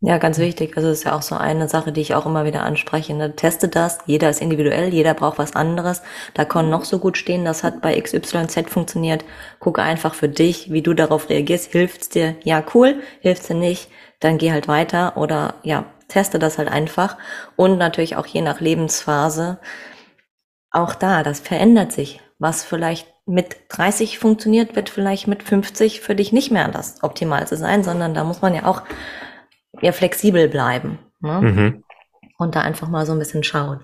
Ja, ganz wichtig. Also das ist ja auch so eine Sache, die ich auch immer wieder anspreche. Ne? Teste das. Jeder ist individuell, jeder braucht was anderes. Da kann noch so gut stehen, das hat bei XYZ funktioniert. Gucke einfach für dich, wie du darauf reagierst. Hilft's dir? Ja, cool. Hilft's dir nicht? Dann geh halt weiter oder ja, teste das halt einfach. Und natürlich auch je nach Lebensphase. Auch da, das verändert sich. Was vielleicht mit 30 funktioniert, wird vielleicht mit 50 für dich nicht mehr das Optimalste sein, sondern da muss man ja auch ja, flexibel bleiben. Ne? Mhm. Und da einfach mal so ein bisschen schauen.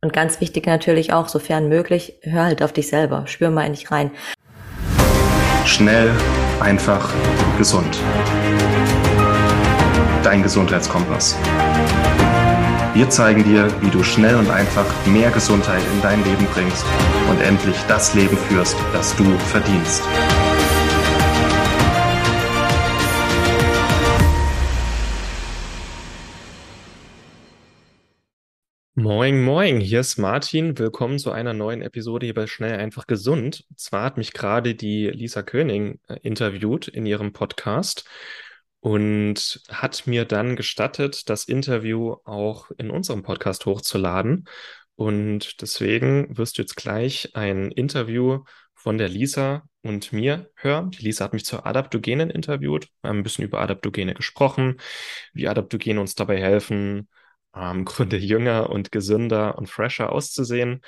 Und ganz wichtig natürlich auch, sofern möglich, hör halt auf dich selber. Spür mal in dich rein. Schnell, einfach, gesund. Dein Gesundheitskompass. Wir zeigen dir, wie du schnell und einfach mehr Gesundheit in dein Leben bringst und endlich das Leben führst, das du verdienst. Moin, moin, hier ist Martin. Willkommen zu einer neuen Episode hier bei Schnell einfach gesund. Und zwar hat mich gerade die Lisa König äh, interviewt in ihrem Podcast und hat mir dann gestattet, das Interview auch in unserem Podcast hochzuladen. Und deswegen wirst du jetzt gleich ein Interview von der Lisa und mir hören. Die Lisa hat mich zur Adaptogenen interviewt, wir haben ein bisschen über Adaptogene gesprochen, wie Adaptogene uns dabei helfen, ähm, Grunde jünger und gesünder und fresher auszusehen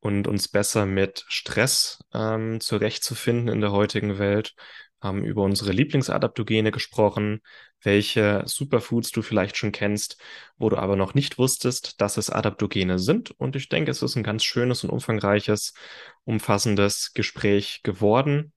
und uns besser mit Stress ähm, zurechtzufinden in der heutigen Welt. Haben über unsere Lieblingsadaptogene gesprochen, welche Superfoods du vielleicht schon kennst, wo du aber noch nicht wusstest, dass es Adaptogene sind. Und ich denke, es ist ein ganz schönes und umfangreiches, umfassendes Gespräch geworden.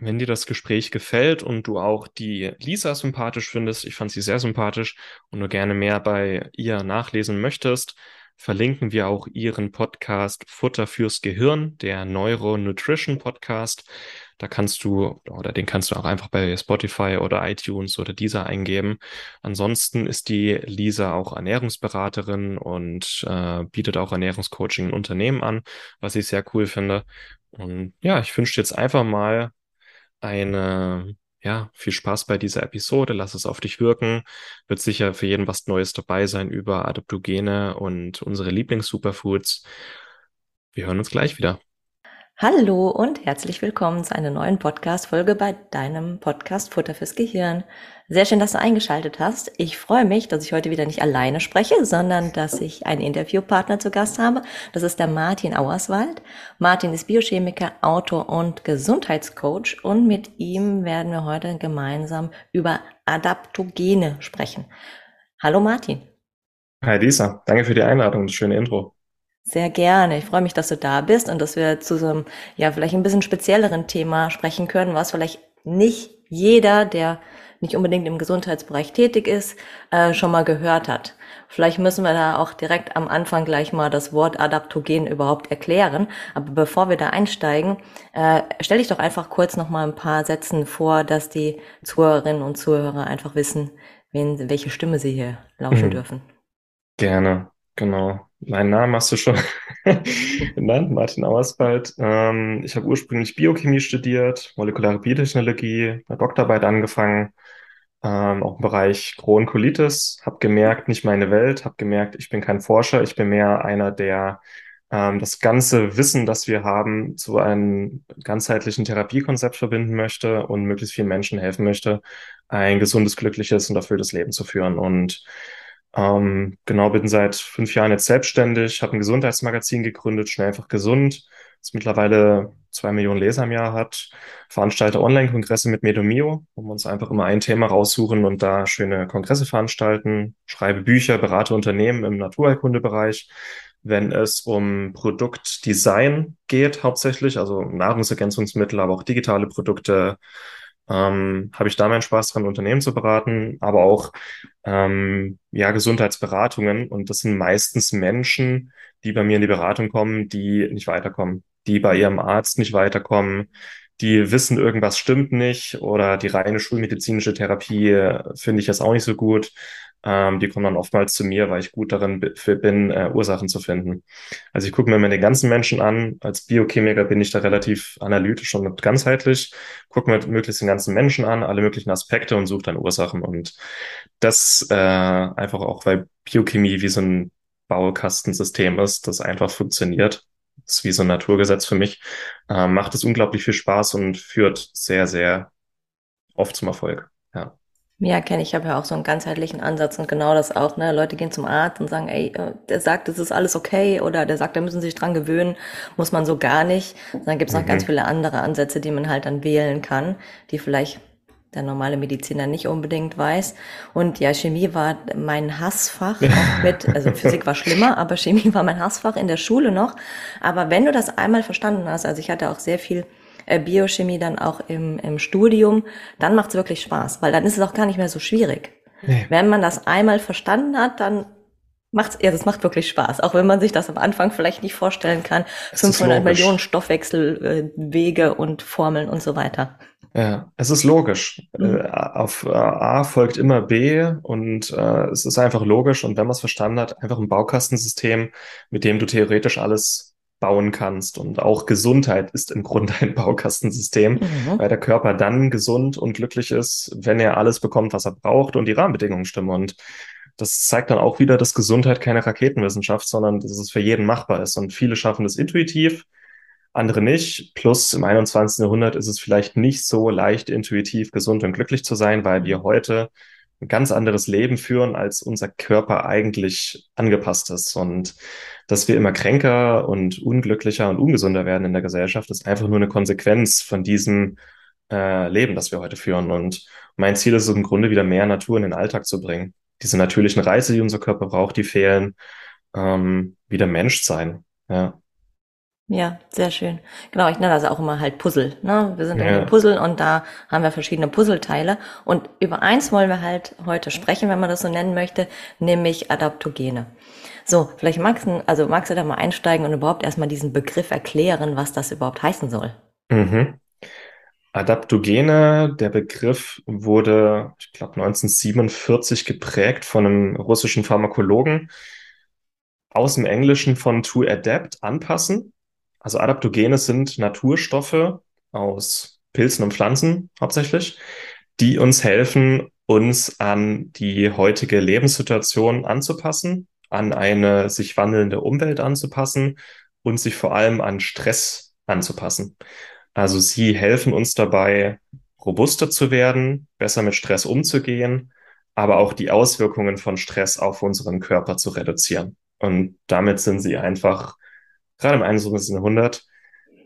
Wenn dir das Gespräch gefällt und du auch die Lisa sympathisch findest, ich fand sie sehr sympathisch und du gerne mehr bei ihr nachlesen möchtest, verlinken wir auch ihren Podcast Futter fürs Gehirn, der Neuronutrition Podcast. Da kannst du, oder den kannst du auch einfach bei Spotify oder iTunes oder dieser eingeben. Ansonsten ist die Lisa auch Ernährungsberaterin und äh, bietet auch Ernährungscoaching in Unternehmen an, was ich sehr cool finde. Und ja, ich wünsche dir jetzt einfach mal eine, ja, viel Spaß bei dieser Episode. Lass es auf dich wirken. Wird sicher für jeden was Neues dabei sein über Adaptogene und unsere Lieblings-Superfoods. Wir hören uns gleich wieder. Hallo und herzlich willkommen zu einer neuen Podcast-Folge bei deinem Podcast Futter fürs Gehirn. Sehr schön, dass du eingeschaltet hast. Ich freue mich, dass ich heute wieder nicht alleine spreche, sondern dass ich einen Interviewpartner zu Gast habe. Das ist der Martin Auerswald. Martin ist Biochemiker, Autor und Gesundheitscoach und mit ihm werden wir heute gemeinsam über Adaptogene sprechen. Hallo Martin. Hi Lisa, danke für die Einladung, das schöne Intro. Sehr gerne. Ich freue mich, dass du da bist und dass wir zu so einem, ja, vielleicht ein bisschen spezielleren Thema sprechen können, was vielleicht nicht jeder, der nicht unbedingt im Gesundheitsbereich tätig ist, äh, schon mal gehört hat. Vielleicht müssen wir da auch direkt am Anfang gleich mal das Wort Adaptogen überhaupt erklären. Aber bevor wir da einsteigen, äh, stell dich doch einfach kurz noch mal ein paar Sätzen vor, dass die Zuhörerinnen und Zuhörer einfach wissen, wen, welche Stimme sie hier lauschen mhm. dürfen. Gerne. Genau. Mein Name hast du schon genannt, Martin Auerswald. Ähm, ich habe ursprünglich Biochemie studiert, molekulare Biotechnologie, eine Doktorarbeit angefangen, ähm, auch im Bereich Crohn-Colitis. Habe gemerkt, nicht meine Welt, habe gemerkt, ich bin kein Forscher, ich bin mehr einer, der ähm, das ganze Wissen, das wir haben, zu einem ganzheitlichen Therapiekonzept verbinden möchte und möglichst vielen Menschen helfen möchte, ein gesundes, glückliches und erfülltes Leben zu führen. Und ähm, genau, bin seit fünf Jahren jetzt selbstständig, habe ein Gesundheitsmagazin gegründet, schnell einfach gesund, das mittlerweile zwei Millionen Leser im Jahr hat, veranstalte Online-Kongresse mit Medomio, wo wir uns einfach immer ein Thema raussuchen und da schöne Kongresse veranstalten, schreibe Bücher, berate Unternehmen im Naturheilkundebereich, wenn es um Produktdesign geht hauptsächlich, also Nahrungsergänzungsmittel, aber auch digitale Produkte, ähm, habe ich da meinen Spaß dran, Unternehmen zu beraten, aber auch ähm, ja Gesundheitsberatungen. Und das sind meistens Menschen, die bei mir in die Beratung kommen, die nicht weiterkommen, die bei ihrem Arzt nicht weiterkommen, die wissen, irgendwas stimmt nicht oder die reine schulmedizinische Therapie äh, finde ich jetzt auch nicht so gut. Ähm, die kommen dann oftmals zu mir, weil ich gut darin bin, äh, Ursachen zu finden. Also ich gucke mir den ganzen Menschen an. Als Biochemiker bin ich da relativ analytisch und ganzheitlich. Gucke mir möglichst den ganzen Menschen an, alle möglichen Aspekte und suche dann Ursachen. Und das äh, einfach auch, weil Biochemie wie so ein Baukastensystem ist, das einfach funktioniert. Das ist wie so ein Naturgesetz für mich. Äh, macht es unglaublich viel Spaß und führt sehr, sehr oft zum Erfolg. Ja. Kenne ich. Ich habe ja auch so einen ganzheitlichen Ansatz und genau das auch. Ne? Leute gehen zum Arzt und sagen, ey, äh, der sagt, es ist alles okay oder der sagt, da müssen sie sich dran gewöhnen, muss man so gar nicht. Und dann gibt es noch mhm. ganz viele andere Ansätze, die man halt dann wählen kann, die vielleicht der normale Mediziner nicht unbedingt weiß. Und ja, Chemie war mein Hassfach auch mit, also Physik war schlimmer, aber Chemie war mein Hassfach in der Schule noch. Aber wenn du das einmal verstanden hast, also ich hatte auch sehr viel äh, Biochemie dann auch im, im Studium, dann macht es wirklich Spaß, weil dann ist es auch gar nicht mehr so schwierig. Nee. Wenn man das einmal verstanden hat, dann macht's, ja, das macht wirklich Spaß, auch wenn man sich das am Anfang vielleicht nicht vorstellen kann. Es 500 Millionen Stoffwechselwege äh, und Formeln und so weiter. Ja, es ist logisch. Mhm. Äh, auf A folgt immer B und äh, es ist einfach logisch. Und wenn man es verstanden hat, einfach ein Baukastensystem, mit dem du theoretisch alles bauen kannst. Und auch Gesundheit ist im Grunde ein Baukastensystem, mhm. weil der Körper dann gesund und glücklich ist, wenn er alles bekommt, was er braucht und die Rahmenbedingungen stimmen. Und das zeigt dann auch wieder, dass Gesundheit keine Raketenwissenschaft, sondern dass es für jeden machbar ist. Und viele schaffen das intuitiv, andere nicht. Plus im 21. Jahrhundert ist es vielleicht nicht so leicht, intuitiv gesund und glücklich zu sein, weil wir heute ein ganz anderes Leben führen, als unser Körper eigentlich angepasst ist. Und dass wir immer kränker und unglücklicher und ungesunder werden in der Gesellschaft, ist einfach nur eine Konsequenz von diesem äh, Leben, das wir heute führen. Und mein Ziel ist es im Grunde wieder mehr Natur in den Alltag zu bringen. Diese natürlichen Reize, die unser Körper braucht, die fehlen. Ähm, wieder Mensch sein. Ja. Ja, sehr schön. Genau, ich nenne das auch immer halt Puzzle. Ne? Wir sind ja. irgendwie Puzzle und da haben wir verschiedene Puzzleteile. Und über eins wollen wir halt heute sprechen, wenn man das so nennen möchte, nämlich Adaptogene. So, vielleicht magst du, also magst du da mal einsteigen und überhaupt erstmal diesen Begriff erklären, was das überhaupt heißen soll. Mhm. Adaptogene, der Begriff wurde, ich glaube, 1947 geprägt von einem russischen Pharmakologen aus dem Englischen von to adapt, anpassen. Also Adaptogene sind Naturstoffe aus Pilzen und Pflanzen hauptsächlich, die uns helfen, uns an die heutige Lebenssituation anzupassen an eine sich wandelnde Umwelt anzupassen und sich vor allem an Stress anzupassen. Also sie helfen uns dabei, robuster zu werden, besser mit Stress umzugehen, aber auch die Auswirkungen von Stress auf unseren Körper zu reduzieren. Und damit sind sie einfach, gerade im 21. Jahrhundert,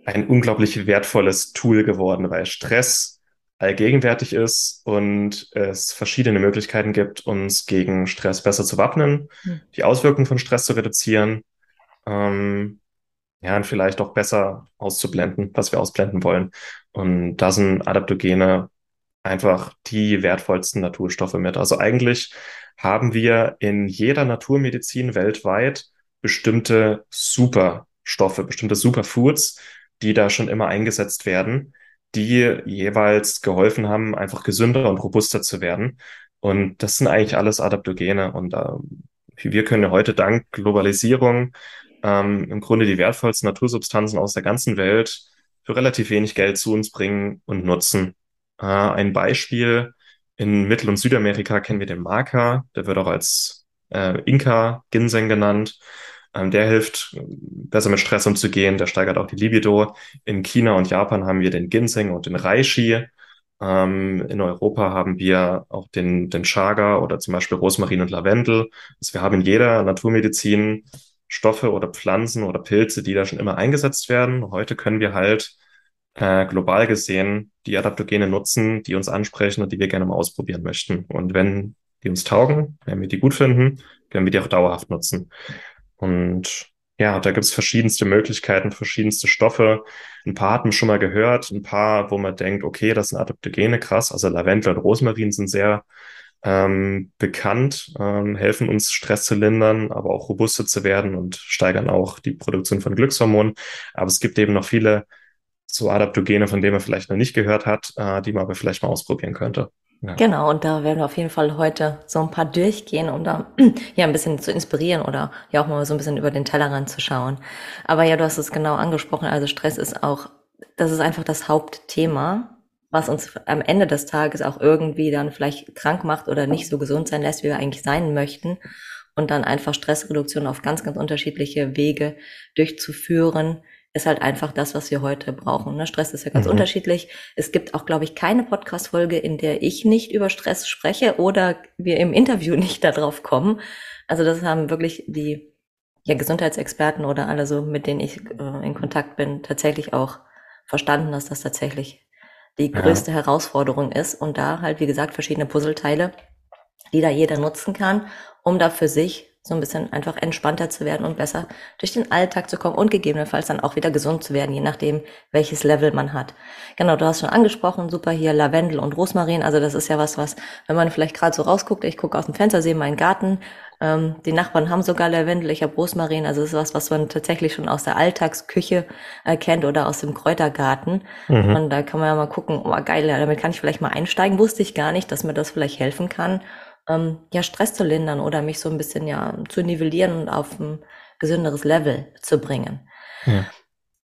ein unglaublich wertvolles Tool geworden, weil Stress allgegenwärtig ist und es verschiedene Möglichkeiten gibt, uns gegen Stress besser zu wappnen, mhm. die Auswirkungen von Stress zu reduzieren, ähm, ja, und vielleicht auch besser auszublenden, was wir ausblenden wollen. Und da sind Adaptogene einfach die wertvollsten Naturstoffe mit. Also eigentlich haben wir in jeder Naturmedizin weltweit bestimmte Superstoffe, bestimmte Superfoods, die da schon immer eingesetzt werden, die jeweils geholfen haben, einfach gesünder und robuster zu werden. Und das sind eigentlich alles Adaptogene. Und äh, wir können heute dank Globalisierung ähm, im Grunde die wertvollsten Natursubstanzen aus der ganzen Welt für relativ wenig Geld zu uns bringen und nutzen. Äh, ein Beispiel, in Mittel- und Südamerika kennen wir den Maca, der wird auch als äh, Inka-Ginseng genannt. Ähm, der hilft, besser mit Stress umzugehen. Der steigert auch die Libido. In China und Japan haben wir den Ginseng und den Reishi. Ähm, in Europa haben wir auch den, den Chaga oder zum Beispiel Rosmarin und Lavendel. Also wir haben in jeder Naturmedizin Stoffe oder Pflanzen oder Pilze, die da schon immer eingesetzt werden. Heute können wir halt äh, global gesehen die Adaptogene nutzen, die uns ansprechen und die wir gerne mal ausprobieren möchten. Und wenn die uns taugen, wenn wir die gut finden, können wir die auch dauerhaft nutzen. Und ja, da gibt es verschiedenste Möglichkeiten, verschiedenste Stoffe. Ein paar hat man schon mal gehört, ein paar, wo man denkt, okay, das sind Adaptogene, krass. Also Lavendel und Rosmarin sind sehr ähm, bekannt, ähm, helfen uns Stress zu lindern, aber auch robuster zu werden und steigern auch die Produktion von Glückshormonen. Aber es gibt eben noch viele so Adaptogene, von denen man vielleicht noch nicht gehört hat, äh, die man aber vielleicht mal ausprobieren könnte. Ja. Genau, und da werden wir auf jeden Fall heute so ein paar durchgehen, um da ja ein bisschen zu inspirieren oder ja auch mal so ein bisschen über den Tellerrand zu schauen. Aber ja, du hast es genau angesprochen, also Stress ist auch, das ist einfach das Hauptthema, was uns am Ende des Tages auch irgendwie dann vielleicht krank macht oder nicht so gesund sein lässt, wie wir eigentlich sein möchten. Und dann einfach Stressreduktion auf ganz, ganz unterschiedliche Wege durchzuführen, ist halt einfach das, was wir heute brauchen. Ne? Stress ist ja ganz mhm. unterschiedlich. Es gibt auch, glaube ich, keine Podcast-Folge, in der ich nicht über Stress spreche oder wir im Interview nicht darauf kommen. Also das haben wirklich die ja, Gesundheitsexperten oder alle so, mit denen ich äh, in Kontakt bin, tatsächlich auch verstanden, dass das tatsächlich die größte ja. Herausforderung ist. Und da halt, wie gesagt, verschiedene Puzzleteile, die da jeder nutzen kann, um da für sich so ein bisschen einfach entspannter zu werden und besser durch den Alltag zu kommen und gegebenenfalls dann auch wieder gesund zu werden, je nachdem, welches Level man hat. Genau, du hast schon angesprochen, super hier Lavendel und Rosmarin. Also das ist ja was, was, wenn man vielleicht gerade so rausguckt, ich gucke aus dem Fenster, sehe meinen Garten, ähm, die Nachbarn haben sogar Lavendel, ich habe Rosmarin, also das ist was, was man tatsächlich schon aus der Alltagsküche erkennt oder aus dem Kräutergarten. Mhm. Und da kann man ja mal gucken, oh geil, damit kann ich vielleicht mal einsteigen. Wusste ich gar nicht, dass mir das vielleicht helfen kann ähm, ja, Stress zu lindern oder mich so ein bisschen ja zu nivellieren und auf ein gesünderes Level zu bringen. Ja.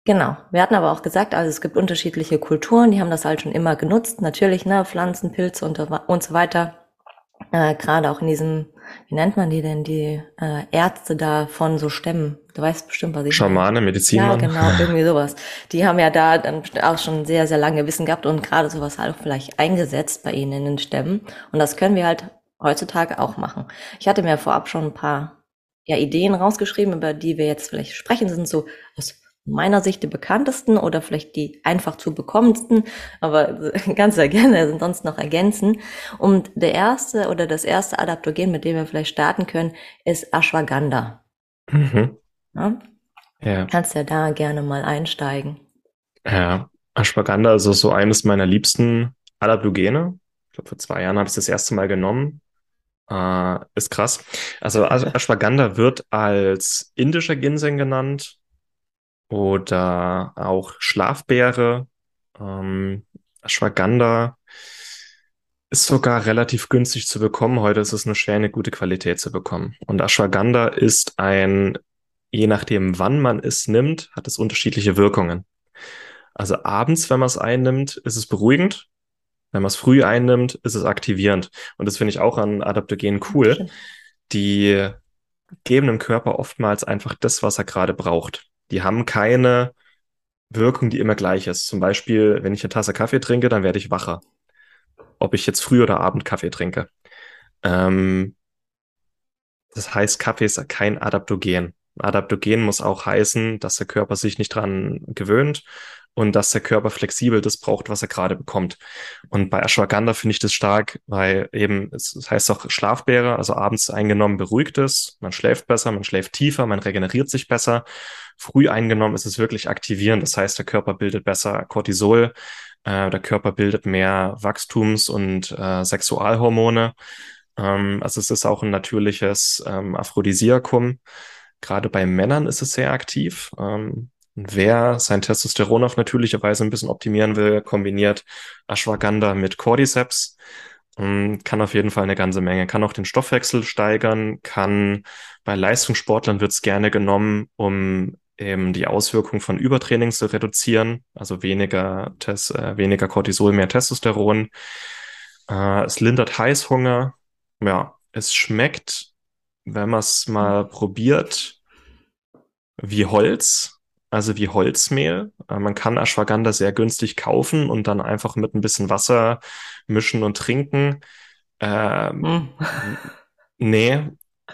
Genau. Wir hatten aber auch gesagt, also es gibt unterschiedliche Kulturen, die haben das halt schon immer genutzt. Natürlich, ne, Pflanzen, Pilze und, und so weiter. Äh, Gerade auch in diesem, wie nennt man die denn, die äh, Ärzte da von so Stämmen. Du weißt bestimmt, was ich Schamane, Mediziner. Ja, genau, irgendwie sowas. Die haben ja da dann auch schon sehr, sehr lange Wissen gehabt und gerade sowas halt auch vielleicht eingesetzt bei ihnen in den Stämmen. Und das können wir halt heutzutage auch machen. Ich hatte mir vorab schon ein paar ja, Ideen rausgeschrieben, über die wir jetzt vielleicht sprechen, sind so aus meiner Sicht die bekanntesten oder vielleicht die einfach zu bekommendsten, aber ganz sehr gerne sind sonst noch ergänzen. Und der erste oder das erste Adaptogen, mit dem wir vielleicht starten können, ist Ashwagandha. Mhm. Ja? ja. Kannst ja da gerne mal einsteigen. Ja, Ashwagandha ist so eines meiner liebsten Adaptogene. Ich glaube, vor zwei Jahren habe ich es das erste Mal genommen. Äh, ist krass. Also Ashwagandha wird als indischer Ginseng genannt oder auch Schlafbeere. Ähm, Ashwagandha ist sogar relativ günstig zu bekommen. Heute ist es nur schwer, eine gute Qualität zu bekommen. Und Ashwagandha ist ein, je nachdem, wann man es nimmt, hat es unterschiedliche Wirkungen. Also abends, wenn man es einnimmt, ist es beruhigend. Wenn man es früh einnimmt, ist es aktivierend. Und das finde ich auch an Adaptogenen cool. Die geben dem Körper oftmals einfach das, was er gerade braucht. Die haben keine Wirkung, die immer gleich ist. Zum Beispiel, wenn ich eine Tasse Kaffee trinke, dann werde ich wacher. Ob ich jetzt früh oder Abend Kaffee trinke. Ähm, das heißt, Kaffee ist kein Adaptogen. Adaptogen muss auch heißen, dass der Körper sich nicht dran gewöhnt und dass der Körper flexibel das braucht, was er gerade bekommt. Und bei Ashwagandha finde ich das stark, weil eben, es heißt auch Schlafbeere, also abends eingenommen beruhigt es, man schläft besser, man schläft tiefer, man regeneriert sich besser. Früh eingenommen ist es wirklich aktivierend, das heißt, der Körper bildet besser Cortisol, äh, der Körper bildet mehr Wachstums- und äh, Sexualhormone. Ähm, also es ist auch ein natürliches ähm, Aphrodisiakum. Gerade bei Männern ist es sehr aktiv. Ähm, wer sein Testosteron auf natürliche Weise ein bisschen optimieren will, kombiniert Ashwagandha mit Cordyceps. Ähm, kann auf jeden Fall eine ganze Menge. Kann auch den Stoffwechsel steigern, kann bei Leistungssportlern wird es gerne genommen, um eben die Auswirkungen von Übertraining zu reduzieren, also weniger, Tes äh, weniger Cortisol, mehr Testosteron. Äh, es lindert Heißhunger. Ja, es schmeckt, wenn man es mal probiert, wie Holz also wie Holzmehl. Äh, man kann Ashwagandha sehr günstig kaufen und dann einfach mit ein bisschen Wasser mischen und trinken. Ähm, hm. Nee,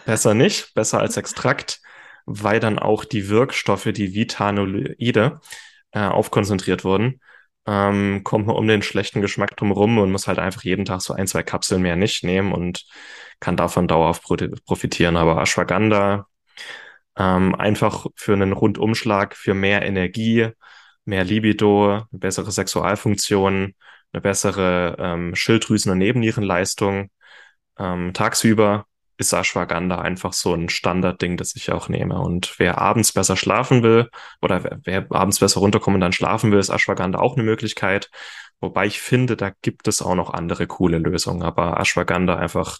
besser nicht, besser als Extrakt, weil dann auch die Wirkstoffe, die Vitanoide, äh, aufkonzentriert wurden. Ähm, kommt man um den schlechten Geschmack drumherum und muss halt einfach jeden Tag so ein, zwei Kapseln mehr nicht nehmen und kann davon dauerhaft profitieren. Aber Ashwagandha ähm, einfach für einen Rundumschlag, für mehr Energie, mehr Libido, eine bessere Sexualfunktion, eine bessere ähm, Schilddrüsen- und Nebennierenleistung ähm, tagsüber. Ist Ashwagandha einfach so ein Standardding, das ich auch nehme. Und wer abends besser schlafen will oder wer, wer abends besser runterkommen und dann schlafen will, ist Ashwagandha auch eine Möglichkeit. Wobei ich finde, da gibt es auch noch andere coole Lösungen. Aber Ashwagandha einfach,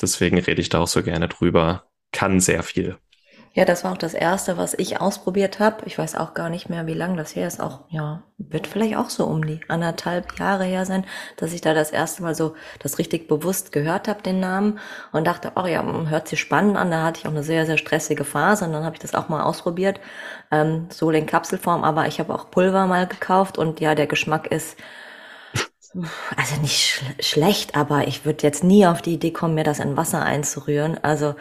deswegen rede ich da auch so gerne drüber, kann sehr viel. Ja, das war auch das erste, was ich ausprobiert habe. Ich weiß auch gar nicht mehr, wie lange das her ist. Auch, ja, wird vielleicht auch so um die anderthalb Jahre her sein, dass ich da das erste Mal so das richtig bewusst gehört habe, den Namen, und dachte, oh ja, hört sich spannend an. Da hatte ich auch eine sehr, sehr stressige Phase und dann habe ich das auch mal ausprobiert. Ähm, so in Kapselform, aber ich habe auch Pulver mal gekauft und ja, der Geschmack ist also nicht sch schlecht, aber ich würde jetzt nie auf die Idee kommen, mir das in Wasser einzurühren. Also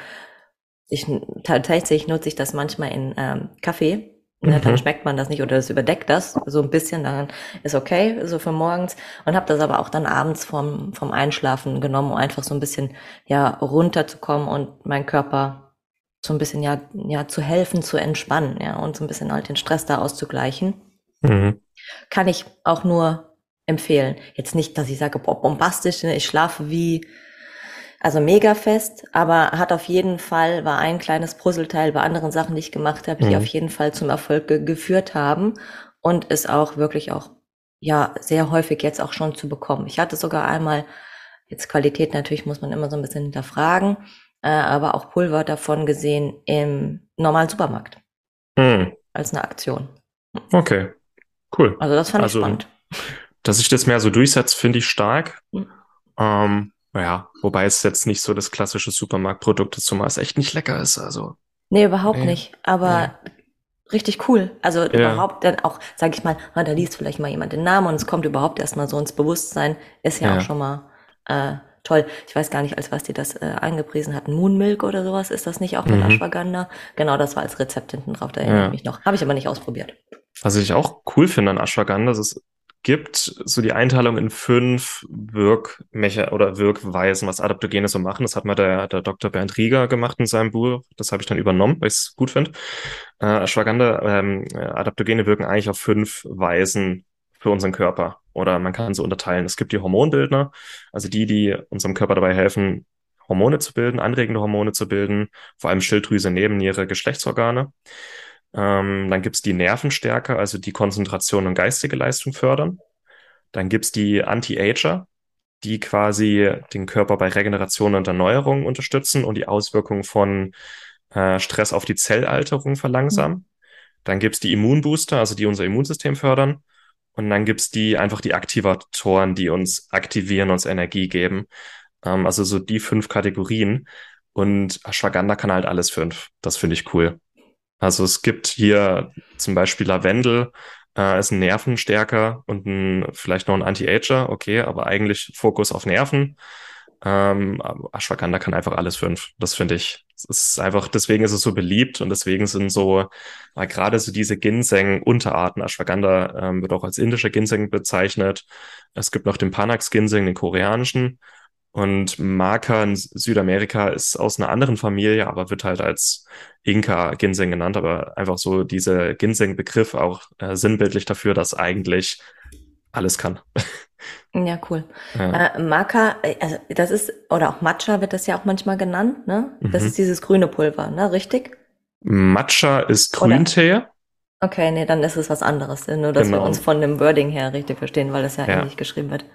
ich tatsächlich nutze ich das manchmal in ähm, Kaffee. Ne, mhm. Dann schmeckt man das nicht oder es überdeckt das so ein bisschen, dann ist okay, so für morgens. Und habe das aber auch dann abends vom, vom Einschlafen genommen, um einfach so ein bisschen ja runterzukommen und meinen Körper so ein bisschen ja, ja zu helfen, zu entspannen, ja, und so ein bisschen halt den Stress da auszugleichen. Mhm. Kann ich auch nur empfehlen. Jetzt nicht, dass ich sage, boah, bombastisch, ne, ich schlafe wie also mega fest, aber hat auf jeden Fall, war ein kleines Puzzleteil bei anderen Sachen, die ich gemacht habe, die mhm. auf jeden Fall zum Erfolg ge geführt haben und ist auch wirklich auch, ja, sehr häufig jetzt auch schon zu bekommen. Ich hatte sogar einmal, jetzt Qualität natürlich muss man immer so ein bisschen hinterfragen, äh, aber auch Pulver davon gesehen im normalen Supermarkt. Mhm. Als eine Aktion. Okay, cool. Also das fand also, ich spannend. Dass sich das mehr so durchsetzt, finde ich stark. Mhm. Ähm, ja, wobei es jetzt nicht so das klassische Supermarktprodukt ist, zumal es echt nicht lecker ist. Also. Nee, überhaupt nee. nicht. Aber nee. richtig cool. Also ja. überhaupt dann auch, sag ich mal, da liest vielleicht mal jemand den Namen und es kommt überhaupt erstmal so ins Bewusstsein, ist ja, ja. auch schon mal äh, toll. Ich weiß gar nicht, als was die das äh, angepriesen hatten. Moonmilk oder sowas, ist das nicht auch mit mhm. Ashwagandha? Genau, das war als Rezept hinten drauf, da erinnere ich mich noch. Habe ich aber nicht ausprobiert. Was ich auch cool finde an Ashwagandha, das ist gibt, so die Einteilung in fünf Wirkmecher oder Wirkweisen, was Adaptogene so machen. Das hat mal der, der Dr. Bernd Rieger gemacht in seinem Buch. Das habe ich dann übernommen, weil ich es gut finde. Äh, Ashwagandha, ähm, Adaptogene wirken eigentlich auf fünf Weisen für unseren Körper. Oder man kann so unterteilen. Es gibt die Hormonbildner, also die, die unserem Körper dabei helfen, Hormone zu bilden, anregende Hormone zu bilden, vor allem Schilddrüse, Nebenniere, Geschlechtsorgane. Ähm, dann gibt's die Nervenstärke, also die Konzentration und geistige Leistung fördern. Dann gibt's die Anti-Ager, die quasi den Körper bei Regeneration und Erneuerung unterstützen und die Auswirkungen von äh, Stress auf die Zellalterung verlangsamen. Mhm. Dann gibt's die Immunbooster, also die unser Immunsystem fördern. Und dann gibt's die einfach die Aktivatoren, die uns aktivieren, uns Energie geben. Ähm, also so die fünf Kategorien. Und Ashwagandha kann halt alles fünf. Das finde ich cool. Also es gibt hier zum Beispiel Lavendel, äh, ist ein Nervenstärker und ein, vielleicht noch ein Anti-Ager, okay, aber eigentlich Fokus auf Nerven. Ähm, Ashwagandha kann einfach alles fünf. Das finde ich. Es ist einfach, deswegen ist es so beliebt und deswegen sind so, äh, gerade so diese Ginseng-Unterarten, Ashwagandha ähm, wird auch als indischer Ginseng bezeichnet. Es gibt noch den Panax-Ginseng, den koreanischen. Und Marker in Südamerika ist aus einer anderen Familie, aber wird halt als Inka-Ginseng genannt, aber einfach so dieser Ginseng-Begriff auch äh, sinnbildlich dafür, dass eigentlich alles kann. Ja, cool. Ja. Äh, Maca, äh, also das ist, oder auch Matcha wird das ja auch manchmal genannt, ne? Das mhm. ist dieses grüne Pulver, ne? Richtig? Matcha ist Grüntee. Oder? Okay, nee, dann ist es was anderes. Nur, dass genau. wir uns von dem Wording her richtig verstehen, weil das ja, ja. ähnlich geschrieben wird.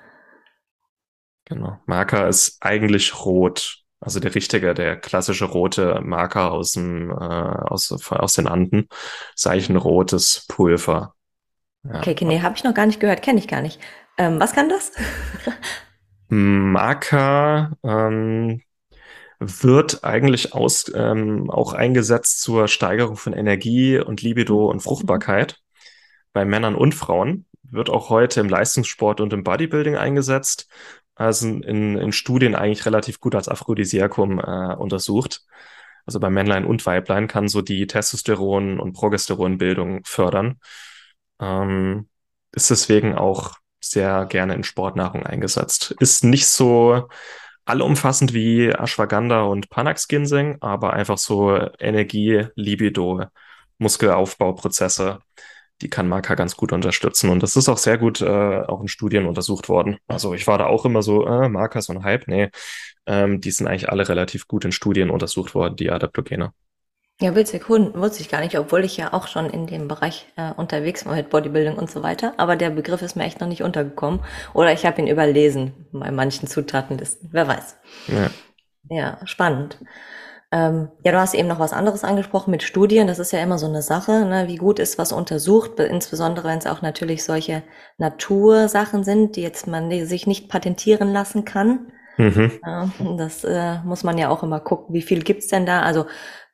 Genau. Marker ist eigentlich rot. Also der richtige, der klassische rote Marker aus dem, äh, aus, aus den Anden. Ist eigentlich ein rotes Pulver. Ja. Okay, nee, habe ich noch gar nicht gehört, kenne ich gar nicht. Ähm, was kann das? Marker ähm, wird eigentlich aus, ähm, auch eingesetzt zur Steigerung von Energie und Libido und Fruchtbarkeit bei Männern und Frauen. Wird auch heute im Leistungssport und im Bodybuilding eingesetzt also in, in Studien eigentlich relativ gut als Aphrodisiakum äh, untersucht. Also bei Männlein und Weiblein kann so die Testosteron- und Progesteronbildung fördern. Ähm, ist deswegen auch sehr gerne in Sportnahrung eingesetzt. Ist nicht so allumfassend wie Ashwagandha und Panax Ginseng, aber einfach so Energie, Libido, Muskelaufbauprozesse die kann Marker ganz gut unterstützen. Und das ist auch sehr gut äh, auch in Studien untersucht worden. Also ich war da auch immer so, äh, Marker so ein Hype. Nee, ähm, die sind eigentlich alle relativ gut in Studien untersucht worden, die Adaptogene. Ja, witzig, wusste ich gar nicht, obwohl ich ja auch schon in dem Bereich äh, unterwegs war mit Bodybuilding und so weiter. Aber der Begriff ist mir echt noch nicht untergekommen. Oder ich habe ihn überlesen bei manchen Zutatenlisten. Wer weiß. Ja, ja spannend. Ähm, ja, du hast eben noch was anderes angesprochen mit Studien. Das ist ja immer so eine Sache. Ne? Wie gut ist was untersucht, insbesondere wenn es auch natürlich solche Natursachen sind, die jetzt man sich nicht patentieren lassen kann. Mhm. Ja, das äh, muss man ja auch immer gucken, wie viel gibt's denn da? Also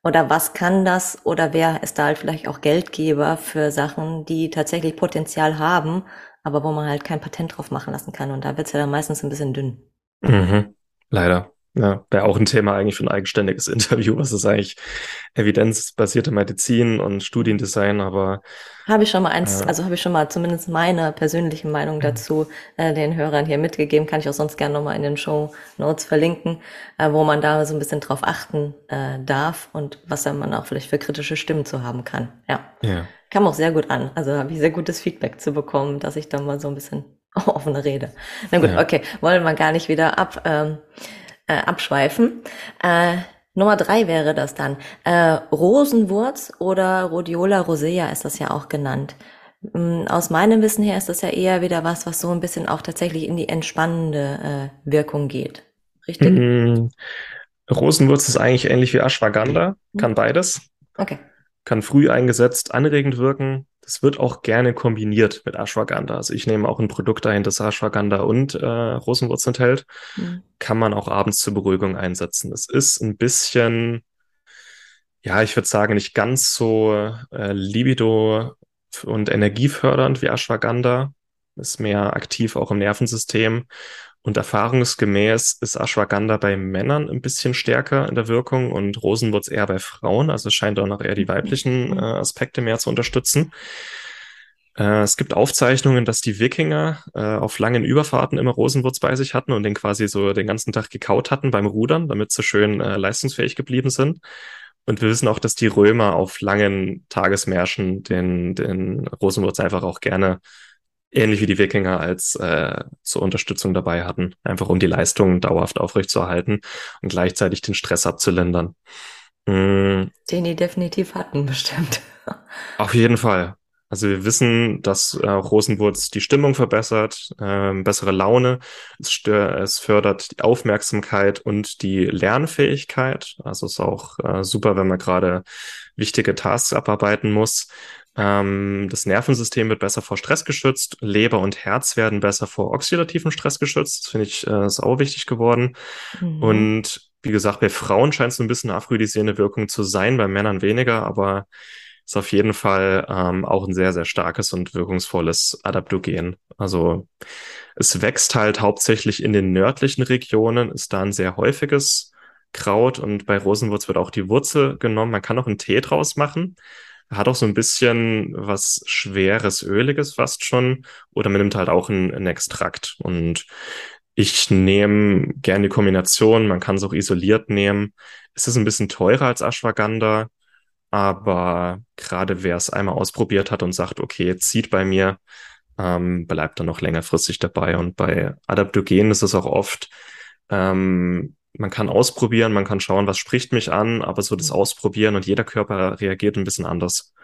oder was kann das oder wer ist da halt vielleicht auch Geldgeber für Sachen, die tatsächlich Potenzial haben, aber wo man halt kein Patent drauf machen lassen kann. Und da wird's ja dann meistens ein bisschen dünn. Mhm. Leider. Ja, wäre auch ein Thema eigentlich für ein eigenständiges Interview. Was ist eigentlich evidenzbasierte Medizin und Studiendesign? Aber habe ich schon mal eins, äh, also habe ich schon mal zumindest meine persönliche Meinung mhm. dazu äh, den Hörern hier mitgegeben. Kann ich auch sonst gerne nochmal in den Show Notes verlinken, äh, wo man da so ein bisschen drauf achten äh, darf und was dann man auch vielleicht für kritische Stimmen zu haben kann. Ja, ja. kam auch sehr gut an. Also habe ich sehr gutes Feedback zu bekommen, dass ich da mal so ein bisschen offene Rede. Na gut, ja. okay, wollen wir gar nicht wieder ab. Ähm, äh, abschweifen. Äh, Nummer drei wäre das dann. Äh, Rosenwurz oder Rhodiola rosea ist das ja auch genannt. Mm, aus meinem Wissen her ist das ja eher wieder was, was so ein bisschen auch tatsächlich in die entspannende äh, Wirkung geht. Richtig? Mm, Rosenwurz ist eigentlich ähnlich wie Ashwagandha, kann beides. Okay. Kann früh eingesetzt anregend wirken, das wird auch gerne kombiniert mit Ashwagandha. Also ich nehme auch ein Produkt ein, das Ashwagandha und äh, Rosenwurz enthält. Mhm. Kann man auch abends zur Beruhigung einsetzen. Es ist ein bisschen, ja, ich würde sagen, nicht ganz so äh, libido und energiefördernd wie Ashwagandha. Ist mehr aktiv auch im Nervensystem. Und erfahrungsgemäß ist Ashwagandha bei Männern ein bisschen stärker in der Wirkung und Rosenwurz eher bei Frauen. Also es scheint auch noch eher die weiblichen mhm. äh, Aspekte mehr zu unterstützen. Äh, es gibt Aufzeichnungen, dass die Wikinger äh, auf langen Überfahrten immer Rosenwurz bei sich hatten und den quasi so den ganzen Tag gekaut hatten beim Rudern, damit sie schön äh, leistungsfähig geblieben sind. Und wir wissen auch, dass die Römer auf langen Tagesmärschen den, den Rosenwurz einfach auch gerne ähnlich wie die Wikinger als äh, zur Unterstützung dabei hatten, einfach um die Leistung dauerhaft aufrechtzuerhalten und gleichzeitig den Stress abzulindern. Mhm. Den die definitiv hatten, bestimmt. Auf jeden Fall. Also wir wissen, dass äh, Rosenwurz die Stimmung verbessert, äh, bessere Laune, es, stör, es fördert die Aufmerksamkeit und die Lernfähigkeit. Also ist auch äh, super, wenn man gerade wichtige Tasks abarbeiten muss. Ähm, das Nervensystem wird besser vor Stress geschützt, Leber und Herz werden besser vor oxidativen Stress geschützt. Das finde ich äh, ist auch wichtig geworden. Mhm. Und wie gesagt, bei Frauen scheint es ein bisschen eine aphrodisierende Wirkung zu sein, bei Männern weniger, aber ist auf jeden Fall ähm, auch ein sehr, sehr starkes und wirkungsvolles Adaptogen. Also es wächst halt hauptsächlich in den nördlichen Regionen, ist da ein sehr häufiges Kraut und bei Rosenwurz wird auch die Wurzel genommen. Man kann auch einen Tee draus machen. Hat auch so ein bisschen was schweres, öliges fast schon. Oder man nimmt halt auch einen, einen Extrakt. Und ich nehme gerne die Kombination. Man kann es auch isoliert nehmen. Es ist ein bisschen teurer als Ashwagandha. Aber gerade wer es einmal ausprobiert hat und sagt, okay, zieht bei mir, ähm, bleibt dann noch längerfristig dabei. Und bei Adaptogen ist es auch oft, ähm, man kann ausprobieren, man kann schauen, was spricht mich an, aber so das mhm. Ausprobieren und jeder Körper reagiert ein bisschen anders.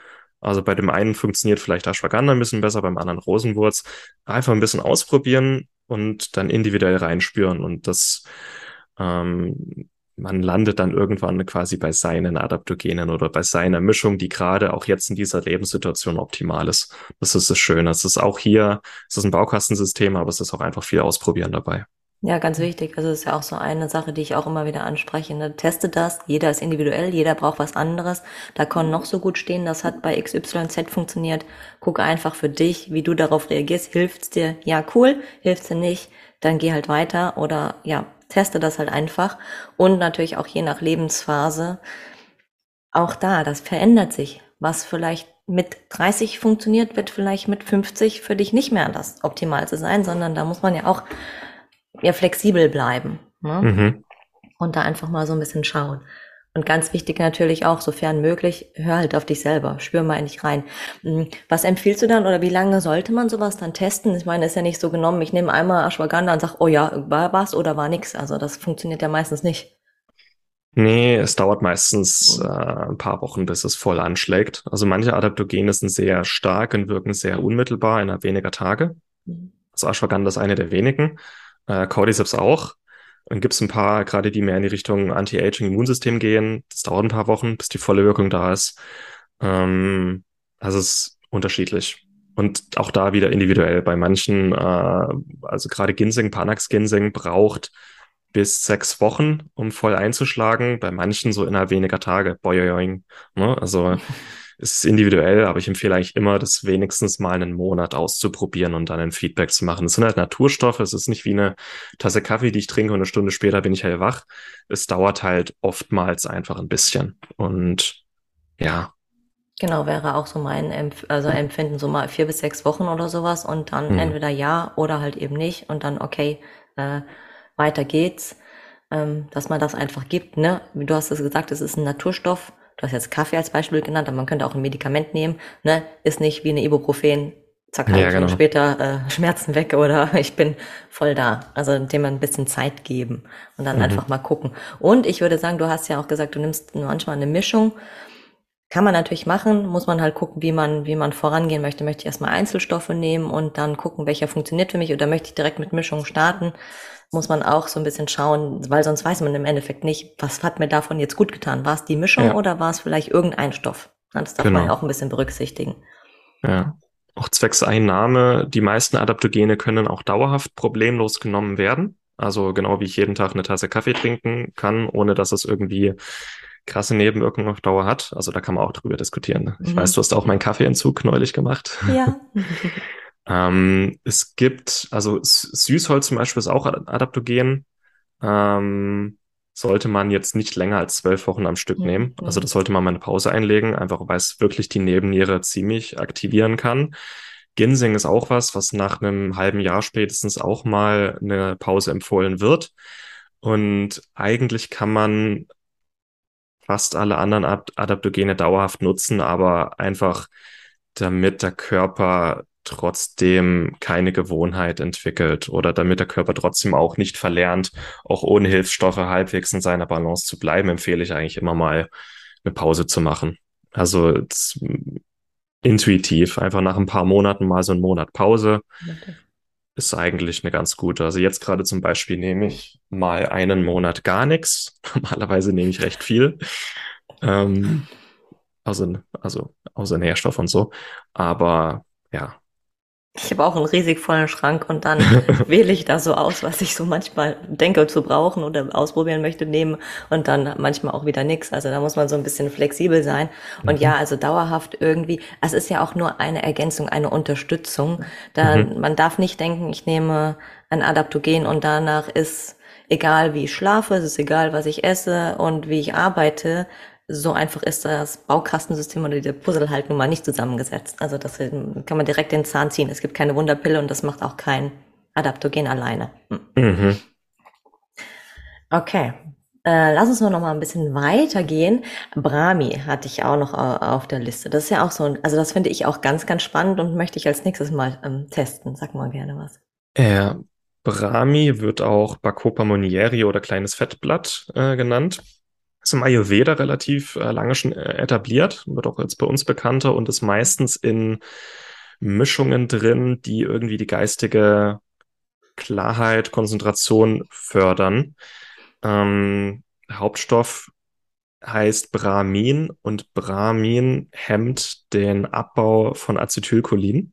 Also bei dem einen funktioniert vielleicht Ashwagandha ein bisschen besser, beim anderen Rosenwurz. Einfach ein bisschen ausprobieren und dann individuell reinspüren und das, ähm, man landet dann irgendwann quasi bei seinen Adaptogenen oder bei seiner Mischung, die gerade auch jetzt in dieser Lebenssituation optimal ist. Das ist das Schöne. Es ist auch hier, es ist ein Baukastensystem, aber es ist auch einfach viel Ausprobieren dabei. Ja, ganz wichtig. Also das ist ja auch so eine Sache, die ich auch immer wieder anspreche. Ne? Teste das. Jeder ist individuell, jeder braucht was anderes. Da kann noch so gut stehen, das hat bei XYZ funktioniert. Guck einfach für dich, wie du darauf reagierst. Hilft's dir? Ja, cool. Hilft's dir nicht? Dann geh halt weiter oder ja, teste das halt einfach. Und natürlich auch je nach Lebensphase. Auch da, das verändert sich. Was vielleicht mit 30 funktioniert, wird vielleicht mit 50 für dich nicht mehr das Optimalste sein, sondern da muss man ja auch ja flexibel bleiben. Ne? Mhm. Und da einfach mal so ein bisschen schauen. Und ganz wichtig natürlich auch, sofern möglich, hör halt auf dich selber, spür mal in dich rein. Hm, was empfiehlst du dann oder wie lange sollte man sowas dann testen? Ich meine, ist ja nicht so genommen, ich nehme einmal Ashwagandha und sage, oh ja, war was oder war nix. Also das funktioniert ja meistens nicht. Nee, es dauert meistens äh, ein paar Wochen, bis es voll anschlägt. Also manche Adaptogene sind sehr stark und wirken sehr unmittelbar innerhalb weniger Tage. Mhm. Also Ashwagandha ist eine der wenigen. Äh, Cordyceps auch. Dann gibt es ein paar, gerade die mehr in die Richtung Anti-Aging-Immunsystem gehen. Das dauert ein paar Wochen, bis die volle Wirkung da ist. Ähm, also es ist unterschiedlich. Und auch da wieder individuell. Bei manchen, äh, also gerade Ginseng, Panax Ginseng braucht bis sechs Wochen, um voll einzuschlagen. Bei manchen so innerhalb weniger Tage. Boing. Ne? Also es ist individuell, aber ich empfehle eigentlich immer, das wenigstens mal einen Monat auszuprobieren und dann ein Feedback zu machen. Es sind halt Naturstoffe, es ist nicht wie eine Tasse Kaffee, die ich trinke und eine Stunde später bin ich hellwach. Es dauert halt oftmals einfach ein bisschen. Und ja. Genau, wäre auch so mein Empf also Empfinden, so mal vier bis sechs Wochen oder sowas und dann hm. entweder ja oder halt eben nicht und dann okay, äh, weiter geht's, ähm, dass man das einfach gibt. Ne? Du hast es gesagt, es ist ein Naturstoff. Du hast jetzt Kaffee als Beispiel genannt, aber man könnte auch ein Medikament nehmen. Ne? Ist nicht wie eine Ibuprofen, zack, ja, genau. später äh, Schmerzen weg oder ich bin voll da. Also dem ein bisschen Zeit geben und dann mhm. einfach mal gucken. Und ich würde sagen, du hast ja auch gesagt, du nimmst manchmal eine Mischung. Kann man natürlich machen, muss man halt gucken, wie man, wie man vorangehen möchte. Möchte ich erstmal Einzelstoffe nehmen und dann gucken, welcher funktioniert für mich oder möchte ich direkt mit Mischung starten muss man auch so ein bisschen schauen, weil sonst weiß man im Endeffekt nicht, was hat mir davon jetzt gut getan. War es die Mischung ja. oder war es vielleicht irgendein Stoff? Das darf genau. man auch ein bisschen berücksichtigen. Ja. Auch zwecks Einnahme, die meisten Adaptogene können auch dauerhaft problemlos genommen werden. Also genau wie ich jeden Tag eine Tasse Kaffee trinken kann, ohne dass es irgendwie krasse Nebenwirkungen auf Dauer hat. Also da kann man auch drüber diskutieren. Ich mhm. weiß, du hast auch meinen Kaffeeentzug neulich gemacht. Ja. Ähm, es gibt, also Süßholz zum Beispiel ist auch adaptogen. Ähm, sollte man jetzt nicht länger als zwölf Wochen am Stück ja, nehmen. Ja. Also das sollte man mal eine Pause einlegen, einfach weil es wirklich die Nebenniere ziemlich aktivieren kann. Ginseng ist auch was, was nach einem halben Jahr spätestens auch mal eine Pause empfohlen wird. Und eigentlich kann man fast alle anderen Adaptogene dauerhaft nutzen, aber einfach damit der Körper trotzdem keine Gewohnheit entwickelt oder damit der Körper trotzdem auch nicht verlernt, auch ohne Hilfsstoffe halbwegs in seiner Balance zu bleiben, empfehle ich eigentlich immer mal eine Pause zu machen. Also intuitiv, einfach nach ein paar Monaten mal so einen Monat Pause okay. ist eigentlich eine ganz gute. Also jetzt gerade zum Beispiel nehme ich mal einen Monat gar nichts. Normalerweise nehme ich recht viel. Ähm, also, also außer Nährstoff und so. Aber ja, ich habe auch einen riesig vollen Schrank und dann wähle ich da so aus, was ich so manchmal denke zu brauchen oder ausprobieren möchte, nehmen und dann manchmal auch wieder nix. Also da muss man so ein bisschen flexibel sein. Und mhm. ja, also dauerhaft irgendwie, es ist ja auch nur eine Ergänzung, eine Unterstützung. Da, mhm. Man darf nicht denken, ich nehme ein Adaptogen und danach ist egal wie ich schlafe, es ist egal was ich esse und wie ich arbeite, so einfach ist das Baukastensystem oder der Puzzle halt nun mal nicht zusammengesetzt. Also das kann man direkt den Zahn ziehen. Es gibt keine Wunderpille und das macht auch kein Adaptogen alleine. Hm. Mhm. Okay. Äh, lass uns noch mal ein bisschen weitergehen. Brahmi hatte ich auch noch auf der Liste. Das ist ja auch so, also das finde ich auch ganz, ganz spannend und möchte ich als nächstes mal ähm, testen. Sag mal gerne was. Ja, Brahmi wird auch Bacopa monieri oder kleines Fettblatt äh, genannt im Ayurveda relativ äh, lange schon äh, etabliert, wird auch jetzt bei uns bekannter und ist meistens in Mischungen drin, die irgendwie die geistige Klarheit, Konzentration fördern. Ähm, Hauptstoff heißt Brahmin und Brahmin hemmt den Abbau von Acetylcholin.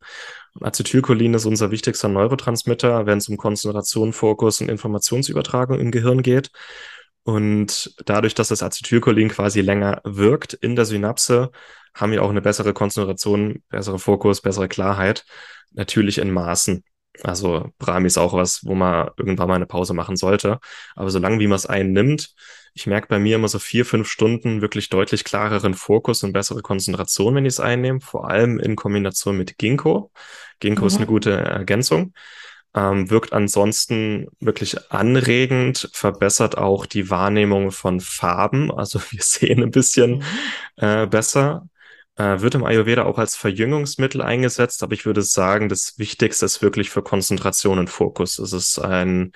Acetylcholin ist unser wichtigster Neurotransmitter, wenn es um Konzentration, Fokus und Informationsübertragung im Gehirn geht. Und dadurch, dass das Acetylcholin quasi länger wirkt in der Synapse, haben wir auch eine bessere Konzentration, bessere Fokus, bessere Klarheit. Natürlich in Maßen. Also Brahmi ist auch was, wo man irgendwann mal eine Pause machen sollte. Aber solange wie man es einnimmt, ich merke bei mir immer so vier, fünf Stunden wirklich deutlich klareren Fokus und bessere Konzentration, wenn ich es einnehme. Vor allem in Kombination mit Ginkgo. Ginkgo mhm. ist eine gute Ergänzung. Ähm, wirkt ansonsten wirklich anregend, verbessert auch die Wahrnehmung von Farben. Also wir sehen ein bisschen mhm. äh, besser. Äh, wird im Ayurveda auch als Verjüngungsmittel eingesetzt, aber ich würde sagen, das Wichtigste ist wirklich für Konzentration und Fokus. Es ist ein,